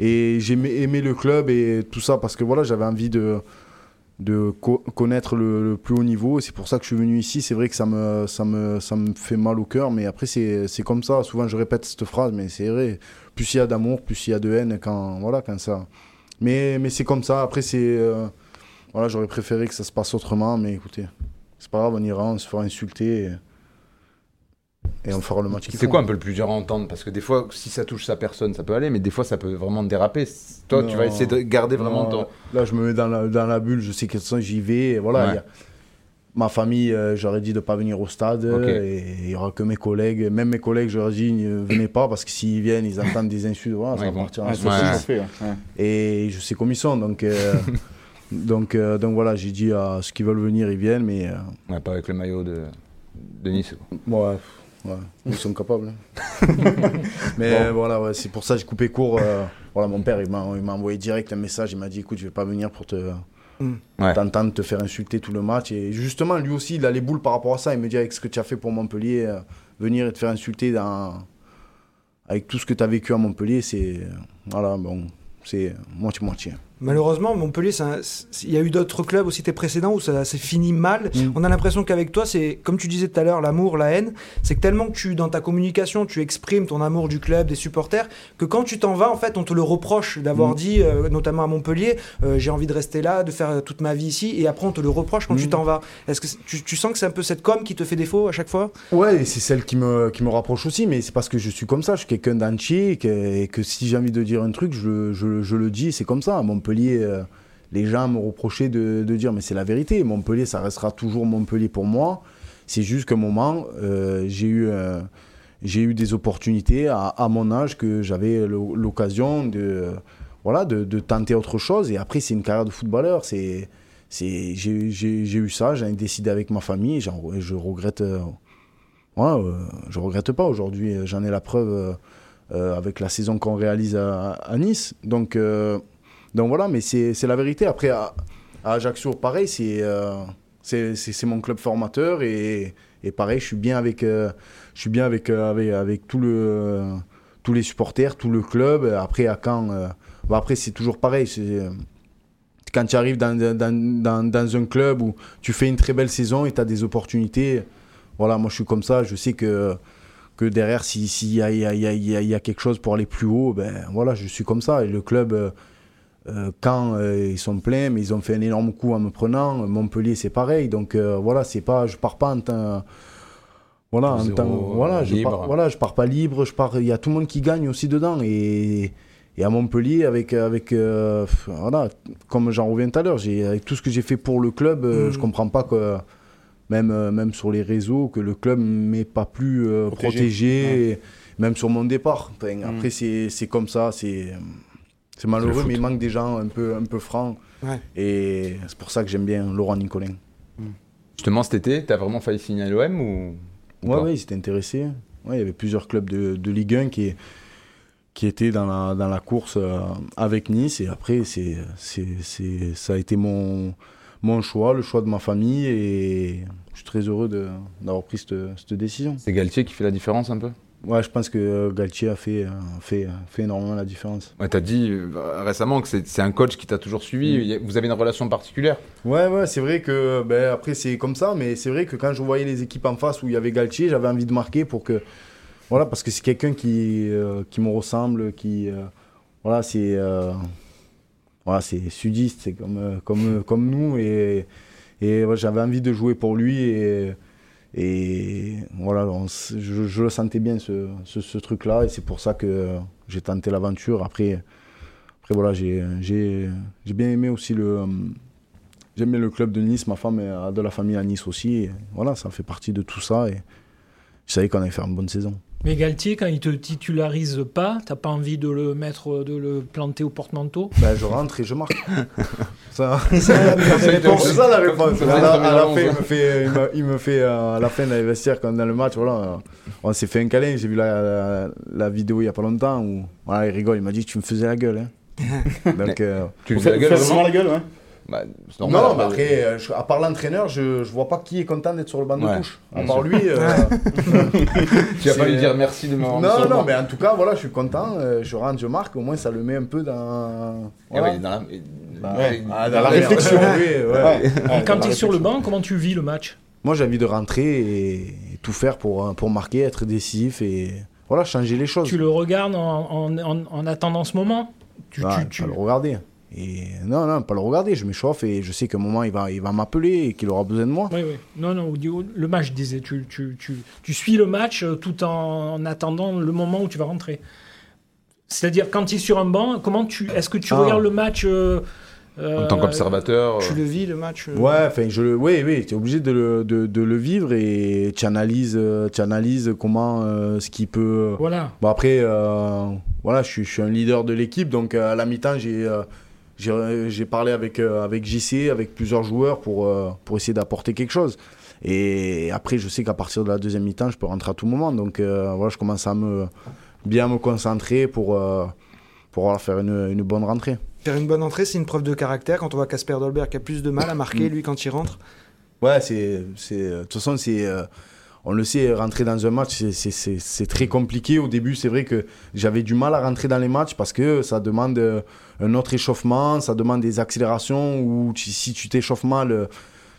et j'ai aimé le club et tout ça parce que voilà, j'avais envie de, de connaître le, plus haut niveau. C'est pour ça que je suis venu ici. C'est vrai que ça me, ça, me, ça me fait mal au cœur, mais après, c'est comme ça. Souvent, je répète cette phrase, mais c'est vrai. Plus il y a d'amour, plus il y a de haine quand, voilà, quand ça. Mais, mais c'est comme ça. Après, c'est. Euh, voilà, j'aurais préféré que ça se passe autrement, mais écoutez, c'est pas grave, on ira, on se fera insulter. On fera le match C'est quoi un peu le plus dur à entendre? Parce que des fois, si ça touche sa personne, ça peut aller, mais des fois, ça peut vraiment déraper. Toi, tu vas essayer de garder vraiment ton. Là, je me mets dans la, dans la bulle, je sais que j'y vais. Et voilà, y a... ma famille, euh, j'aurais dit de ne pas venir au stade. Et il n'y aura que mes collègues. Même mes collègues, j'aurais dit ne venez pas parce que s'ils viennent, ils entendent des insultes. Voilà, ça va partir en Et je sais comme ils sont. Donc. Euh, [laughs] donc, euh, donc voilà, j'ai dit à ceux qui veulent venir, ils viennent, mais... Ouais, pas avec le maillot de, de Nice. Ouais, Ouais, ils sont capables. Hein. [laughs] Mais voilà, ouais, c'est pour ça que j'ai coupé court. Euh, voilà, mon père, il m'a envoyé direct un message. Il m'a dit écoute, je vais pas venir pour te. Mm. T'entendre te faire insulter tout le match. Et justement, lui aussi, il a les boules par rapport à ça. Il me dit avec ce que tu as fait pour Montpellier, euh, venir et te faire insulter dans... avec tout ce que tu as vécu à Montpellier, c'est. voilà, bon, c'est moitié-moitié. Malheureusement, Montpellier, il y a eu d'autres clubs aussi, tes précédents, où ça s'est fini mal. Mm. On a l'impression qu'avec toi, c'est comme tu disais tout à l'heure, l'amour, la haine. C'est que tellement que tu, dans ta communication, tu exprimes ton amour du club, des supporters, que quand tu t'en vas, en fait, on te le reproche d'avoir mm. dit, euh, notamment à Montpellier, euh, j'ai envie de rester là, de faire toute ma vie ici, et après on te le reproche quand tu mm. t'en vas. Est-ce que tu, sens que c'est un peu cette com qui te fait défaut à chaque fois? Ouais, c'est celle qui me, qui me rapproche aussi, mais c'est parce que je suis comme ça, je suis quelqu'un d'entier, et que, si j'ai envie de dire un truc, je, je, le dis, c'est comme ça. À Montpellier. Euh, les gens me reprochaient de, dire, mais c'est la vérité, Montpellier, ça restera toujours Montpellier pour moi. C'est juste qu'à un moment, euh, j'ai eu, euh, eu des opportunités à, mon âge que j'avais l'occasion de, voilà, de, tenter autre chose. Et après, c'est une carrière de footballeur. J'ai, eu ça, j'ai décidé avec ma famille. Je regrette, je regrette pas aujourd'hui. J'en ai la preuve avec la saison qu'on réalise à, à, Nice. Donc, donc voilà, mais c'est la vérité. Après, à, Ajaccio, pareil, euh, c'est mon club formateur et, et, pareil, je suis bien avec, euh, je suis bien avec, euh, avec, avec, le, tous les supporters, tout le club. Après, à bah après c'est toujours pareil. Quand tu arrives dans, dans, dans, dans, un club où tu fais une très belle saison et tu as des opportunités, voilà, moi je suis comme ça, je sais que que derrière, s'il si y, a, y, a, y, a, quelque chose pour aller plus haut, ben voilà, je suis comme ça. Et le club, quand euh, ils sont pleins, mais ils ont fait un énorme coup en me prenant. Montpellier, c'est pareil. Donc euh, voilà, c'est pas, je pars pas en temps. Voilà, en temps, voilà, je pars, voilà, je pars pas libre. Je pars. Il y a tout le monde qui gagne aussi dedans et. Et à Montpellier, avec, avec voilà, comme j'en reviens tout à l'heure, avec tout ce que j'ai fait pour le club, je mm. comprends pas que, même, même sur les réseaux, que le club m'ait pas plus protégé, même sur mon départ. Mm. Après, c'est comme ça, c'est c'est malheureux, mais il manque des gens un peu, un peu francs. Et c'est pour ça que j'aime bien Laurent Nicolin. Hmm. Justement, cet été, tu as vraiment failli signer à l'OM ou, ou Ouais, ouais, ils étaient intéressés. Ouais, il y avait plusieurs clubs de, de Ligue 1 qui, qui étaient dans la, dans la course euh, avec Nice. Et après, c'est, c'est, ça a été mon, mon choix, le choix de ma famille. Et je suis très heureux d'avoir pris cette, cette décision. C'est Galtier qui fait la différence un peu? Ouais, je pense que euh, Galtier a fait, euh, fait, fait énormément la différence. Ouais, tu as dit euh, récemment que c'est un coach qui t'a toujours suivi. Mm. Vous avez une relation particulière? Ouais, ouais, c'est vrai que ben, après c'est comme ça, mais c'est vrai que quand je voyais les équipes en face où il y avait Galtier, j'avais envie de marquer pour que. Voilà, parce que c'est quelqu'un qui, qui me ressemble, qui. voilà, c'est. voilà, c'est sudiste, c'est comme, comme, comme nous, et, et j'avais envie de jouer pour lui. et et voilà, je, le sentais bien ce, truc-là, et c'est pour ça que j'ai tenté l'aventure. Après, après voilà, j'ai bien aimé aussi le. Bien le club de Nice, ma femme a de la famille à Nice aussi. Voilà, ça fait partie de tout ça. Et je savais qu'on allait faire une bonne saison. Mais Galtier, quand il te titularise pas, t'as pas envie de le mettre, de le planter au porte-manteau? Ben, Je rentre et je marque. [laughs] ça, c'est ça la [laughs] réponse. À la, fin, il me fait, il me, fait euh, à la fin de la vestiaire, quand dans le match, voilà, on s'est fait un câlin. J'ai vu la, la, vidéo il y a pas longtemps où voilà, il rigole. Il m'a dit Tu me faisais la gueule. Hein. [laughs] Donc, euh, tu me fais la gueule, vraiment la gueule, ouais. Bah, normal, non, mais après, euh, à part l'entraîneur, je, je vois pas qui est content d'être sur le banc de touche. À part lui. Euh, [laughs] tu vas pas lui dire merci de m'avoir Non, non, mais en tout cas, voilà, je suis content. Euh, je rentre, je marque. Au moins, ça le met un peu dans. Voilà. dans la, bah, ah, dans la réflexion. Et quand tu es sur le banc, comment tu vis le match? Moi, j'ai envie de rentrer et tout faire pour, pour marquer, être décisif et voilà, changer les choses. Tu le regardes en, en, en attendant ce moment? Tu, tu, tu... le regarder. Et non, non, pas le regarder, je m'échauffe et je sais qu'à un moment il va, il va m'appeler et qu'il aura besoin de moi. Oui, oui. Non, non, le match, je disais, tu, tu, tu, tu suis le match euh, tout en attendant le moment où tu vas rentrer. C'est-à-dire, quand tu es sur un banc, comment tu, est-ce que tu ah. regardes le match euh, en tant qu'observateur Tu le vis, le match euh Ouais, enfin, je le, oui, oui, tu es obligé de le, de, de le, vivre et tu analyses, tu analyses comment, ce qui peut. Voilà. Bon, après, voilà, je suis, je suis, un leader de l'équipe, donc à la mi-temps, j'ai j'ai parlé avec, euh, avec JC, avec plusieurs joueurs pour, euh, pour essayer d'apporter quelque chose. Et après, je sais qu'à partir de la deuxième mi-temps, je peux rentrer à tout moment. Donc euh, voilà, je commence à me, bien me concentrer pour, pour faire une, une, bonne rentrée. Faire une bonne entrée, c'est une preuve de caractère. Quand on voit Casper Dolberg qui a plus de mal à marquer, lui, quand il rentre. Ouais, c'est. De toute façon, c'est on le sait, rentrer dans un match, c'est très compliqué. Au début, c'est vrai que j'avais du mal à rentrer dans les matchs parce que ça demande euh, un autre échauffement, ça demande des accélérations où si tu t'échauffes mal,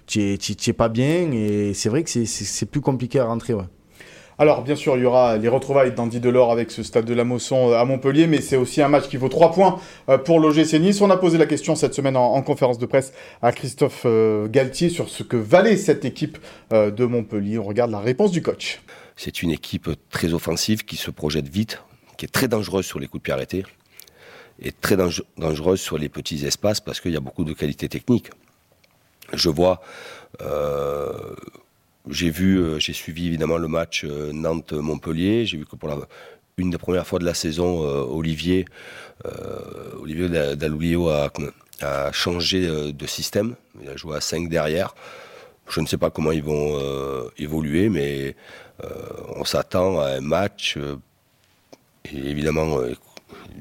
tu n'es pas bien. Et c'est vrai que c'est plus compliqué à rentrer. Alors, bien sûr, il y aura les retrouvailles d'Andy Delors avec ce stade de la Mosson euh, à Montpellier, mais c'est aussi un match qui vaut 3 points euh, pour l'OGC Nice. On a posé la question cette semaine en, conférence de presse à Christophe euh, Galtier sur ce que valait cette équipe de Montpellier. On regarde la réponse du coach. C'est une équipe très offensive qui se projette vite, qui est très dangereuse sur les coups de pied arrêtés et très dangereuse sur les petits espaces parce qu'il y a beaucoup de qualité technique. Je vois j'ai vu, euh, j'ai suivi évidemment le match euh, Nantes-Montpellier. J'ai vu que pour la, une des premières fois de la saison, euh, Olivier, Olivier a, changé de système. Il a joué à 5 derrière. Je ne sais pas comment ils vont évoluer, mais on s'attend à un match. évidemment,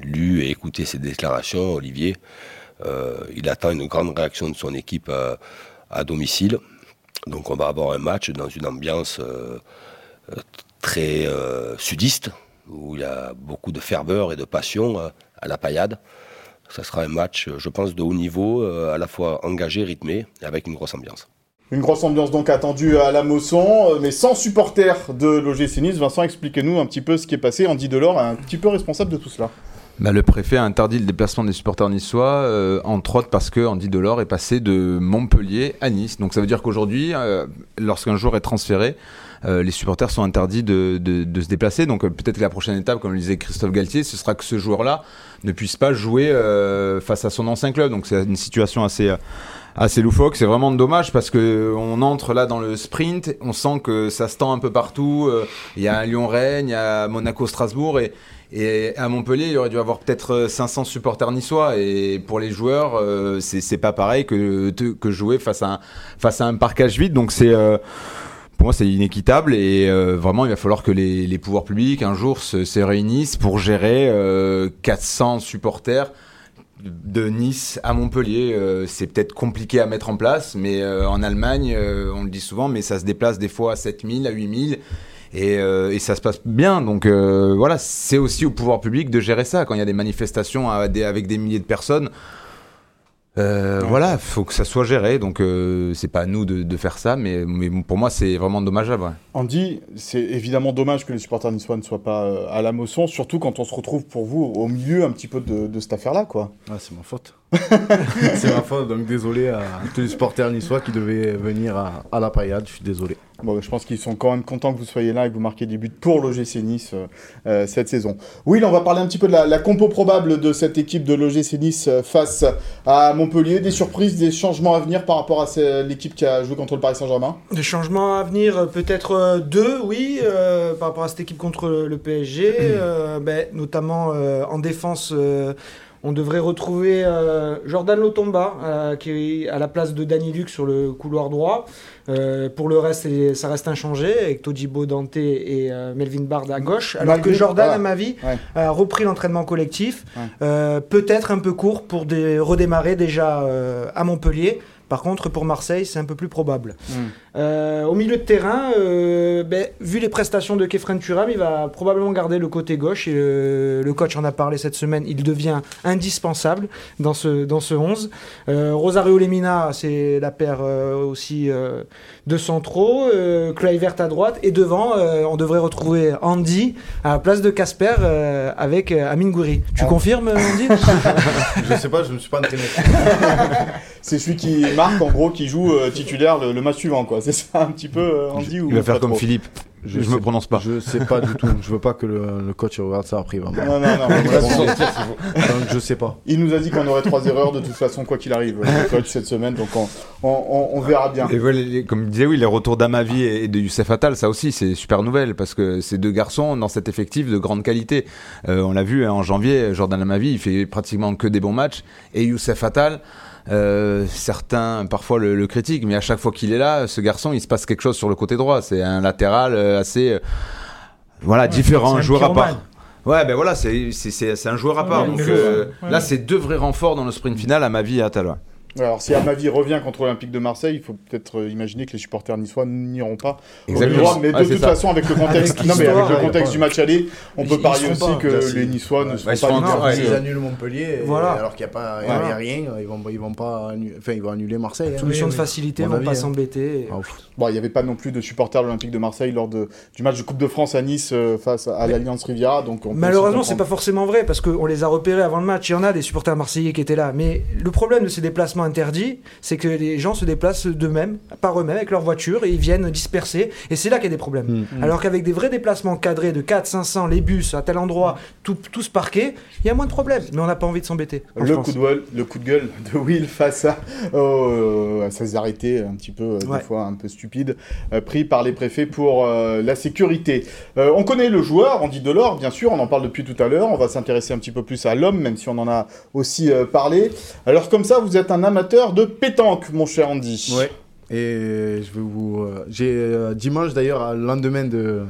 lu et écouté ses déclarations, Olivier, il attend une grande réaction de son équipe à domicile. Donc on va avoir un match dans une ambiance euh, euh, très euh, sudiste, où il y a beaucoup de ferveur et de passion à la paillade. Ça sera un match, je pense, de haut niveau, à la fois engagé, rythmé, et avec une grosse ambiance. Une grosse ambiance donc attendue à la Mosson, mais sans supporters de l'OGC Nice. Vincent, expliquez-nous un petit peu ce qui est passé. Andy Delors est un petit peu responsable de tout cela. Bah, le préfet a interdit le déplacement des supporters niçois, euh, entre autres parce que Andy Delors est passé de Montpellier à Nice. Donc ça veut dire qu'aujourd'hui, euh, lorsqu'un joueur est transféré, euh, les supporters sont interdits de, se déplacer. Donc peut-être que la prochaine étape, comme le disait Christophe Galtier, ce sera que ce joueur-là ne puisse pas jouer face à son ancien club. Donc c'est une situation assez assez loufoque. C'est vraiment dommage parce que on entre là dans le sprint, on sent que ça se tend un peu partout. Il y a Lyon-Rennes, il y a Monaco-Strasbourg et, et à Montpellier, il aurait dû avoir peut-être 500 euh, supporters niçois. Et pour les joueurs, euh, c'est pas pareil que, que jouer face à un, face à un parcage vide. Donc c'est euh, pour moi, c'est inéquitable et vraiment, il va falloir que les, les pouvoirs publics un jour se, se réunissent pour gérer 400 supporters de Nice à Montpellier. c'est peut-être compliqué à mettre en place, mais en Allemagne, on le dit souvent, mais ça se déplace des fois à 7000, à 8000. Euh, et, ça se passe bien. Donc euh, voilà, c'est aussi au pouvoir public de gérer ça. Quand il y a des manifestations avec des milliers de personnes, euh, Voilà, faut que ça soit géré. Donc euh, c'est pas à nous de, faire ça, mais, mais pour moi c'est vraiment dommageable. Ouais. Andy, c'est évidemment dommage que les supporters niçois ne soient pas à la Mosson, surtout quand on se retrouve pour vous au milieu un petit peu de, de cette affaire-là, quoi. Ah, c'est ma faute. [laughs] c'est ma faute, donc désolé à tous les supporters niçois qui devaient venir à, à la paillade, je suis désolé. Bon, je pense qu'ils sont quand même contents que vous soyez là et que vous marquiez des buts pour l'OGC Nice euh, euh, cette saison. Oui, on va parler un petit peu de la, compo probable de cette équipe de l'OGC Nice euh, face à Montpellier. Des surprises, des changements à venir par rapport à l'équipe qui a joué contre le Paris Saint-Germain? Des changements à venir, peut-être deux, oui, par rapport à cette équipe contre le PSG, ben, notamment en défense. On devrait retrouver euh, Jordan Lotomba euh, qui est à la place de Danny Luc sur le couloir droit. Euh, pour le reste, ça reste inchangé avec Todibo Dante et Melvin Bard à gauche. Alors que Jordan, à ma vie, a repris l'entraînement collectif. Peut-être un peu court pour redémarrer déjà à Montpellier. Par contre, pour Marseille, c'est un peu plus probable. Hmm. Euh, au milieu de terrain, euh, ben, vu les prestations de Kefren Turam, il va probablement garder le côté gauche. Et le, coach en a parlé cette semaine. Il devient indispensable dans ce, dans ce 11. Euh, Rosario Lemina, c'est la paire aussi de centraux. Kluivert à droite. Et devant, on devrait retrouver Andy à la place de Casper avec Amine Gouiri. Tu ah. confirmes, Andy? [laughs] Je sais pas, je ne me suis pas entraîné. [laughs] c'est celui qui marque, en gros, qui joue titulaire le, le match suivant, quoi c'est ça un petit peu, euh, Andy Il va faire comme Philippe. Je, ne me prononce pas. Je sais pas du tout. Je veux pas que le, coach regarde ça après. Vraiment. Non, non, non. donc je sais pas. Il nous a dit qu'on aurait trois erreurs de toute façon, quoi qu'il arrive, le coach cette semaine. Donc on, on, on verra bien. Et comme je disais, oui, les retours d'Amavi et de Youssef Attal, ça aussi, c'est super nouvelle parce que ces deux garçons dans cet effectif de grande qualité. Euh, on l'a vu hein, en janvier, Jordan Amavi, il fait pratiquement que des bons matchs et Youssef Attal. Euh, certains parfois le, le, critiquent, mais à chaque fois qu'il est là, ce garçon, il se passe quelque chose sur le côté droit. C'est un latéral euh, assez, euh, voilà, différent, un joueur à part. Ouais, ben voilà, c'est un joueur à part. Donc là, c'est deux vrais renforts dans le sprint final, à ma vie, à Talon. Alors, si Amavi revient contre l'Olympique de Marseille, il faut peut-être euh, imaginer que les supporters niçois n'iront pas Exactement. Mais de toute façon, avec le contexte, non, mais avec le contexte du match aller, on peut parier aussi que les Niçois ne seront pas Ils annulent Montpellier, voilà. alors qu'il n'y a, pas, rien, ils vont, ils vont pas enfin, ils vont annuler Marseille. Hein. Solution de facilité, ils vont pas hein. s'embêter. Ah, bon, il n'y avait pas non plus de supporters de l'Olympique de Marseille lors de, du match de Coupe de France à Nice euh, face à l'Alliance Riviera. Donc Malheureusement, c'est pas forcément vrai parce qu'on les a repérés avant le match. Il y en a des supporters marseillais qui étaient là. Mais le problème de ces déplacements interdits, c'est que les gens se déplacent d'eux-mêmes, par eux-mêmes, avec leur voiture, et ils viennent disperser. Et c'est là qu'il y a des problèmes. Mm. Mm. Alors qu'avec des vrais déplacements cadrés de 4, 500, les bus à tel endroit, tout, tous parqués, il y a moins de problèmes. Mais on n'a pas envie de s'embêter. Le coup de, gueule, le coup de gueule de Will face à, à ces arrêtés un petit peu, euh, des fois un peu stupides, euh, pris par les préfets pour euh, la sécurité. on connaît le joueur, on dit Delors, bien sûr, on en parle depuis tout à l'heure. On va s'intéresser un petit peu plus à l'homme, même si on en a aussi parlé. Alors comme ça, vous êtes un amateur de pétanque, mon cher Andy. Ouais. Et je vais vous. Euh, j'ai euh, dimanche d'ailleurs, le lendemain de,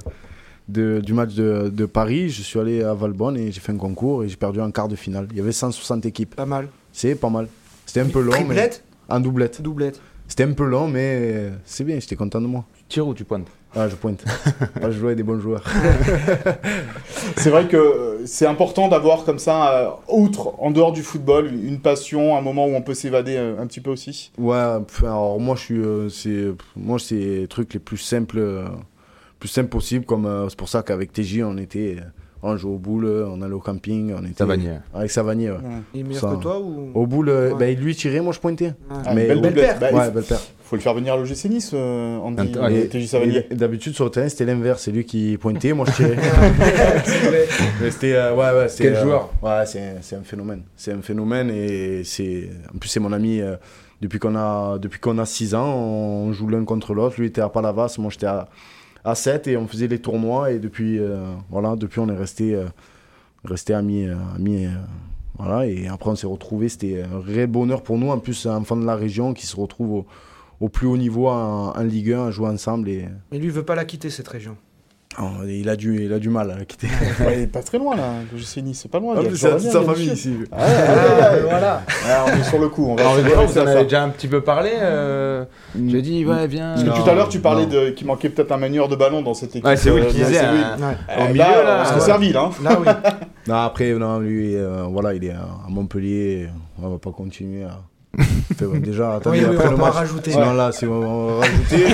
du match de, Paris, je suis allé à Valbonne et j'ai fait un concours et j'ai perdu en quart de finale. Il y avait 160 équipes. Pas mal. C'est pas mal. C'était un peu long. Triplette? En doublette. Doublette. C'était un peu long, mais c'est bien, j'étais content de moi. Tu tires ou tu pointes? Ah, je pointe. je joue avec des bons joueurs. [laughs] c'est vrai que euh, c'est important d'avoir comme ça, euh, outre, en dehors du football, une passion, un moment où on peut s'évader euh, un petit peu aussi. Ouais, alors moi, je suis, c'est, moi, c'est les trucs les plus simples, plus simples possibles. Comme c'est pour ça qu'avec TJ, on était on jouait au boule, on allait au camping, on était Savanier. avec Savanier. Ouais. Il est meilleur que toi ou? Au boule, ouais. bah, lui tirait, moi je pointais. Ah, mais belle, belle paire. Bah, ouais, belle paire. Faut le faire venir à l'OGC Nice, euh, Andy, euh, TJ Savanier. D'habitude sur le terrain c'était l'inverse, c'est lui qui pointait, moi je tirais. [laughs] c'était euh, ouais ouais. Quel joueur Ouais, c'est un phénomène, c'est un phénomène et c'est en plus c'est mon ami. depuis qu'on a depuis qu'on a 6 ans, on joue l'un contre l'autre. Lui était à Palavas, moi j'étais à à 7 et on faisait les tournois et depuis, euh, voilà, depuis on est resté, euh, resté amis. Euh, amis voilà, et après on s'est retrouvés, c'était un réel bonheur pour nous, en plus un enfant de la région qui se retrouve au, au plus haut niveau en, en, Ligue 1 à jouer ensemble. Et... Mais lui, il veut pas la quitter cette région. Oh, il, a du, il a du mal à quitter. il est pas très loin là, le Nice, c'est pas loin. Ah, c'est sa famille ici. Ah, ah, voilà. on est sur le coup. On va Alors, vous en avez déjà un petit peu parlé. Euh... Mm. J'ai dit, ouais, viens. Parce que tout à l'heure, tu parlais de qu'il manquait peut-être un manieur de ballon dans cette équipe. Ouais, c'est oui qui disait. Hein. Au milieu, là, on serait servi là. Là, oui. [laughs] non, après, non, lui, euh, voilà, il est à Montpellier. On va pas continuer à. Déjà, attendez, oui, oui, après on le match. Rajouter. Non, là, si on va rajouter.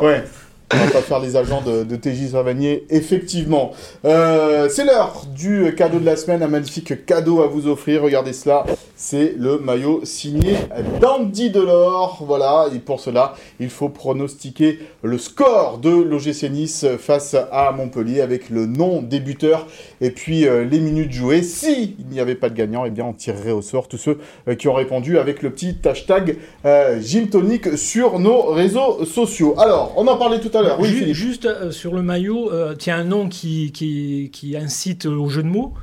[laughs] ouais. On va pas faire les agents de, de TJ Savanier, effectivement. Euh, c'est l'heure du cadeau de la semaine, un magnifique cadeau à vous offrir. Regardez cela, c'est le maillot signé d'Andy Delors. Voilà, et pour cela, il faut pronostiquer le score de l'OGC Nice face à Montpellier avec le nom débuteur et puis euh, les minutes jouées. Si il n'y avait pas de gagnant, eh bien on tirerait au sort tous ceux euh, qui ont répondu avec le petit hashtag Gymtonic sur nos réseaux sociaux. Alors, on en parlait tout à oui, juste euh, sur le maillot, euh, tiens un nom qui, qui, qui, incite au jeu de mots.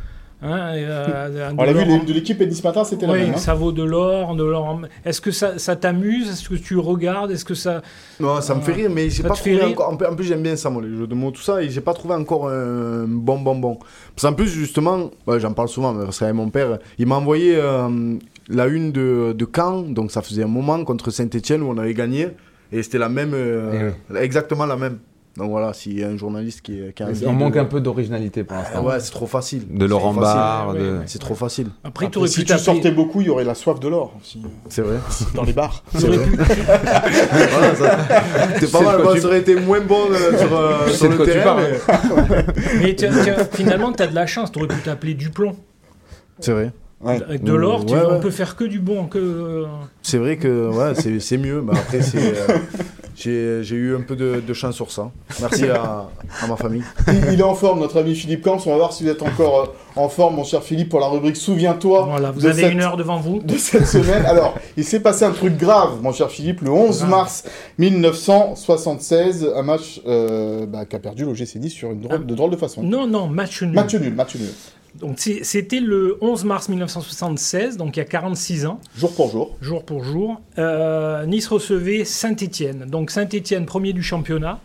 Hein, euh, on l'a vu de l'équipe et ce matin, c'était la même. Hein. ça vaut de l'or, de l'or. Est-ce que ça, ça t'amuse? Est-ce que tu regardes? Est-ce que ça Non, ça me fait rire, mais j'ai pas trouvé encore. En plus, j'aime bien ça, moi, les jeux de mots, tout ça, et j'ai pas trouvé encore un bon, bon, bon. Parce qu'en plus, justement, j'en parle souvent, parce qu'avec mon père, il m'a envoyé la une de, de Caen, donc ça faisait un moment contre Saint-Etienne où on avait gagné. Et c'était la même, euh, exactement la même. Donc voilà, s'il y a un journaliste qui, qui a On manque un peu d'originalité pour l'instant. ouais, c'est trop facile. De Laurent Barre. C'est trop facile. Après, Après si tu sortais beaucoup, il y aurait la soif de l'or aussi. C'est vrai. [laughs] Dans les bars. C'est vrai. [laughs] C'est pas mal. ça aurait été moins bon euh, sur, euh, sur le terrain. Mais, [laughs] finalement, tu as de la chance. Tu aurais pu t'appeler Duplon. C'est vrai. Avec de l'or, on peut faire que du bon. Que... C'est vrai que ouais, c'est mieux. Mais après, euh, j'ai eu un peu de, chance sur ça. Merci à, ma famille. Il, est en forme, notre ami Philippe Camps. On va voir si vous êtes encore euh, en forme, mon cher Philippe, pour la rubrique Souviens-toi. Voilà, vous avez une heure devant vous. De cette semaine. Alors, il s'est passé un truc grave, mon cher Philippe, le 11 ah. mars 1976. Un match euh, bah, qu'a perdu l'OGC Nice sur une drôle, de drôle de façon. Non, non, match nul. Match nul, match nul. Donc c'était le 11 mars 1976, donc il y a 46 ans. Jour pour jour. Jour pour jour. Euh, nice recevait Saint-Étienne. Donc Saint-Étienne, premier du championnat.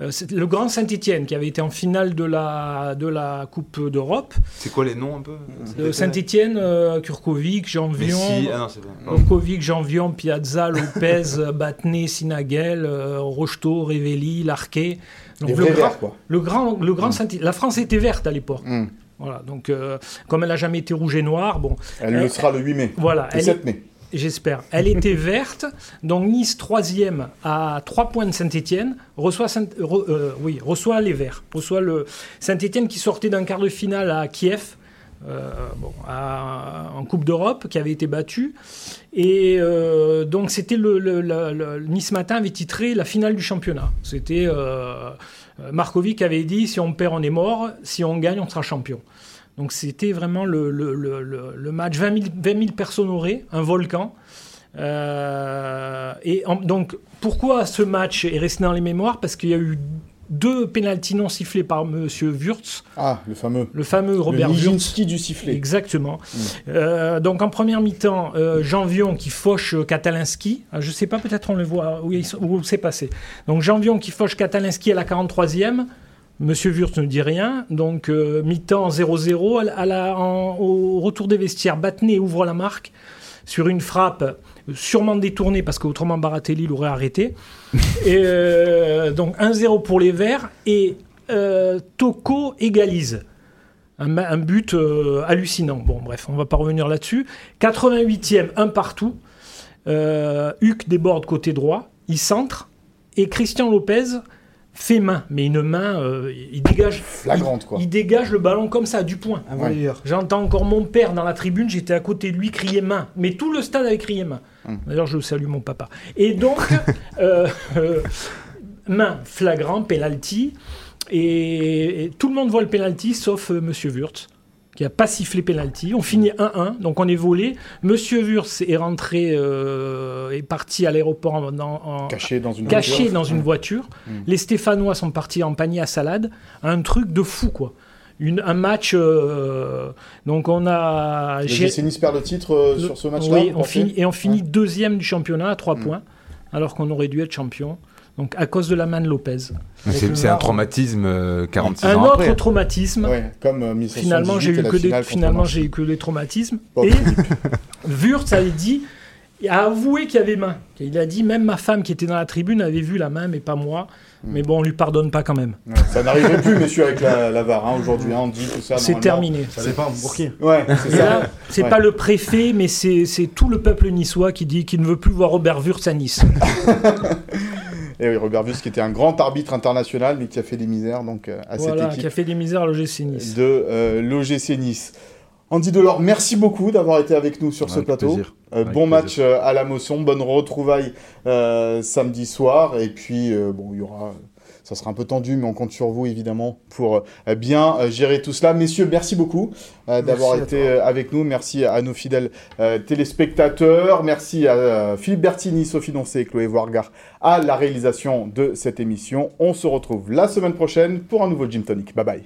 Euh, c'est le Grand Saint-Etienne qui avait été en finale de la, de la Coupe d'Europe. C'est quoi les noms un peu? Euh, Saint-Etienne, euh, Kurkovic, Jean Vion, ah Kurkovic, Jean Vion, Piazza, Lopez, [laughs] Batné, Sinagel, Rocheteau, Révelli, Larquet. Donc le, grand, quoi. le grand, le grand mm. La France était verte à l'époque. Mm. Voilà, donc comme elle n'a jamais été rouge et noire, bon. Elle, le sera le 8 mai. Voilà. Le 7 mai j'espère. Elle était [laughs] verte, donc Nice troisième à 3 points de Saint-Etienne, reçoit, euh, oui, reçoit les Verts, reçoit le Saint-Etienne qui sortait d'un quart de finale à Kiev. Euh, en Coupe d'Europe qui avait été battu et euh, donc c'était le, Nice matin avait titré la finale du championnat c'était Markovic avait dit si on perd on est mort si on gagne on sera champion. Donc c'était vraiment le, le, le, match. 20 000, personnes auraient, un volcan. Euh, et donc pourquoi ce match est resté dans les mémoires? Parce qu'il y a eu deux pénaltys non sifflés par Monsieur Wurtz. Ah, le fameux. Le fameux Robert le Wurtz. du sifflet. Exactement. Mm. Euh, donc en première mi-temps, euh, Jean Vion qui fauche Katalinski. Ah, je ne sais pas, peut-être on le voit où, où c'est passé. Donc Jean Vion qui fauche Katalinski à la 43e. Monsieur Wurtz ne dit rien, donc euh, mi-temps 0-0. au retour des vestiaires, Battenet ouvre la marque sur une frappe sûrement détournée parce qu'autrement Baratelli l'aurait arrêté. [laughs] euh, donc 1-0 pour les Verts et euh, Toko égalise. Un, but hallucinant. Bon, bref, on va pas revenir là-dessus. 88e, un partout. Huck déborde côté droit, il centre et Christian Lopez fait main, mais une main, euh, il dégage. Flagrante, quoi. Il dégage le ballon comme ça, du point. J'entends encore mon père dans la tribune, j'étais à côté de lui crier main. Mais tout le stade avait crié main. Hum. D'ailleurs, je salue mon papa. Et donc, [laughs] euh, euh, main flagrant, penalty. Et, tout le monde voit le penalty, sauf Monsieur Wurtz qui a pas sifflé penalty. On finit 1-1, donc on est volé. Monsieur Wurz est rentré, euh, est parti à l'aéroport en, caché dans une caché voiture. Dans une voiture. Mmh. Les Stéphanois sont partis en panier à salade. Un truc de fou, quoi. Une, un match. Euh, donc on a. C'est Nice perd le titre euh, sur ce match-là. Oui, on finit, et on finit deuxième du championnat à 3 mmh. points, alors qu'on aurait dû être champion. Donc à cause de la main de Lopez. C'est un traumatisme 46 euh, ans Un autre traumatisme. comme euh, finalement j'ai eu que des finalement j'ai eu que des traumatismes. Et [laughs] Wurtz avait dit a avoué qu'il y avait main. Il a dit même ma femme qui était dans la tribune avait vu la main mais pas moi. Hmm. Mais bon, on lui pardonne pas quand même. ça n'arriverait plus, monsieur, avec la, VAR. Hein, Aujourd'hui, hein, on dit tout ça. C'est terminé. C'est pas un Ouais, c'est pas le préfet, mais c'est tout le peuple niçois qui dit qu'il ne veut plus voir Robert Wurtz à Nice. [laughs] Et oui, Robert Bus qui était un grand arbitre international, mais qui a fait des misères donc, euh, à cette équipe. qui a fait des misères à l'OGC Nice. De euh, l'OGC Nice. Andy Delors, merci beaucoup d'avoir été avec nous sur ce plateau. Euh, bon match à la motion, bonne retrouvaille samedi soir. Et puis, bon, il y aura ça sera un peu tendu, mais on compte sur vous évidemment pour euh, bien euh, gérer tout cela. Messieurs, merci beaucoup euh, d'avoir été avec nous. Merci à nos fidèles téléspectateurs. Merci à Philippe Bertini, Sophie Doncé et Chloé Voirgar à la réalisation de cette émission. On se retrouve la semaine prochaine pour un nouveau Gym Tonic. Bye bye.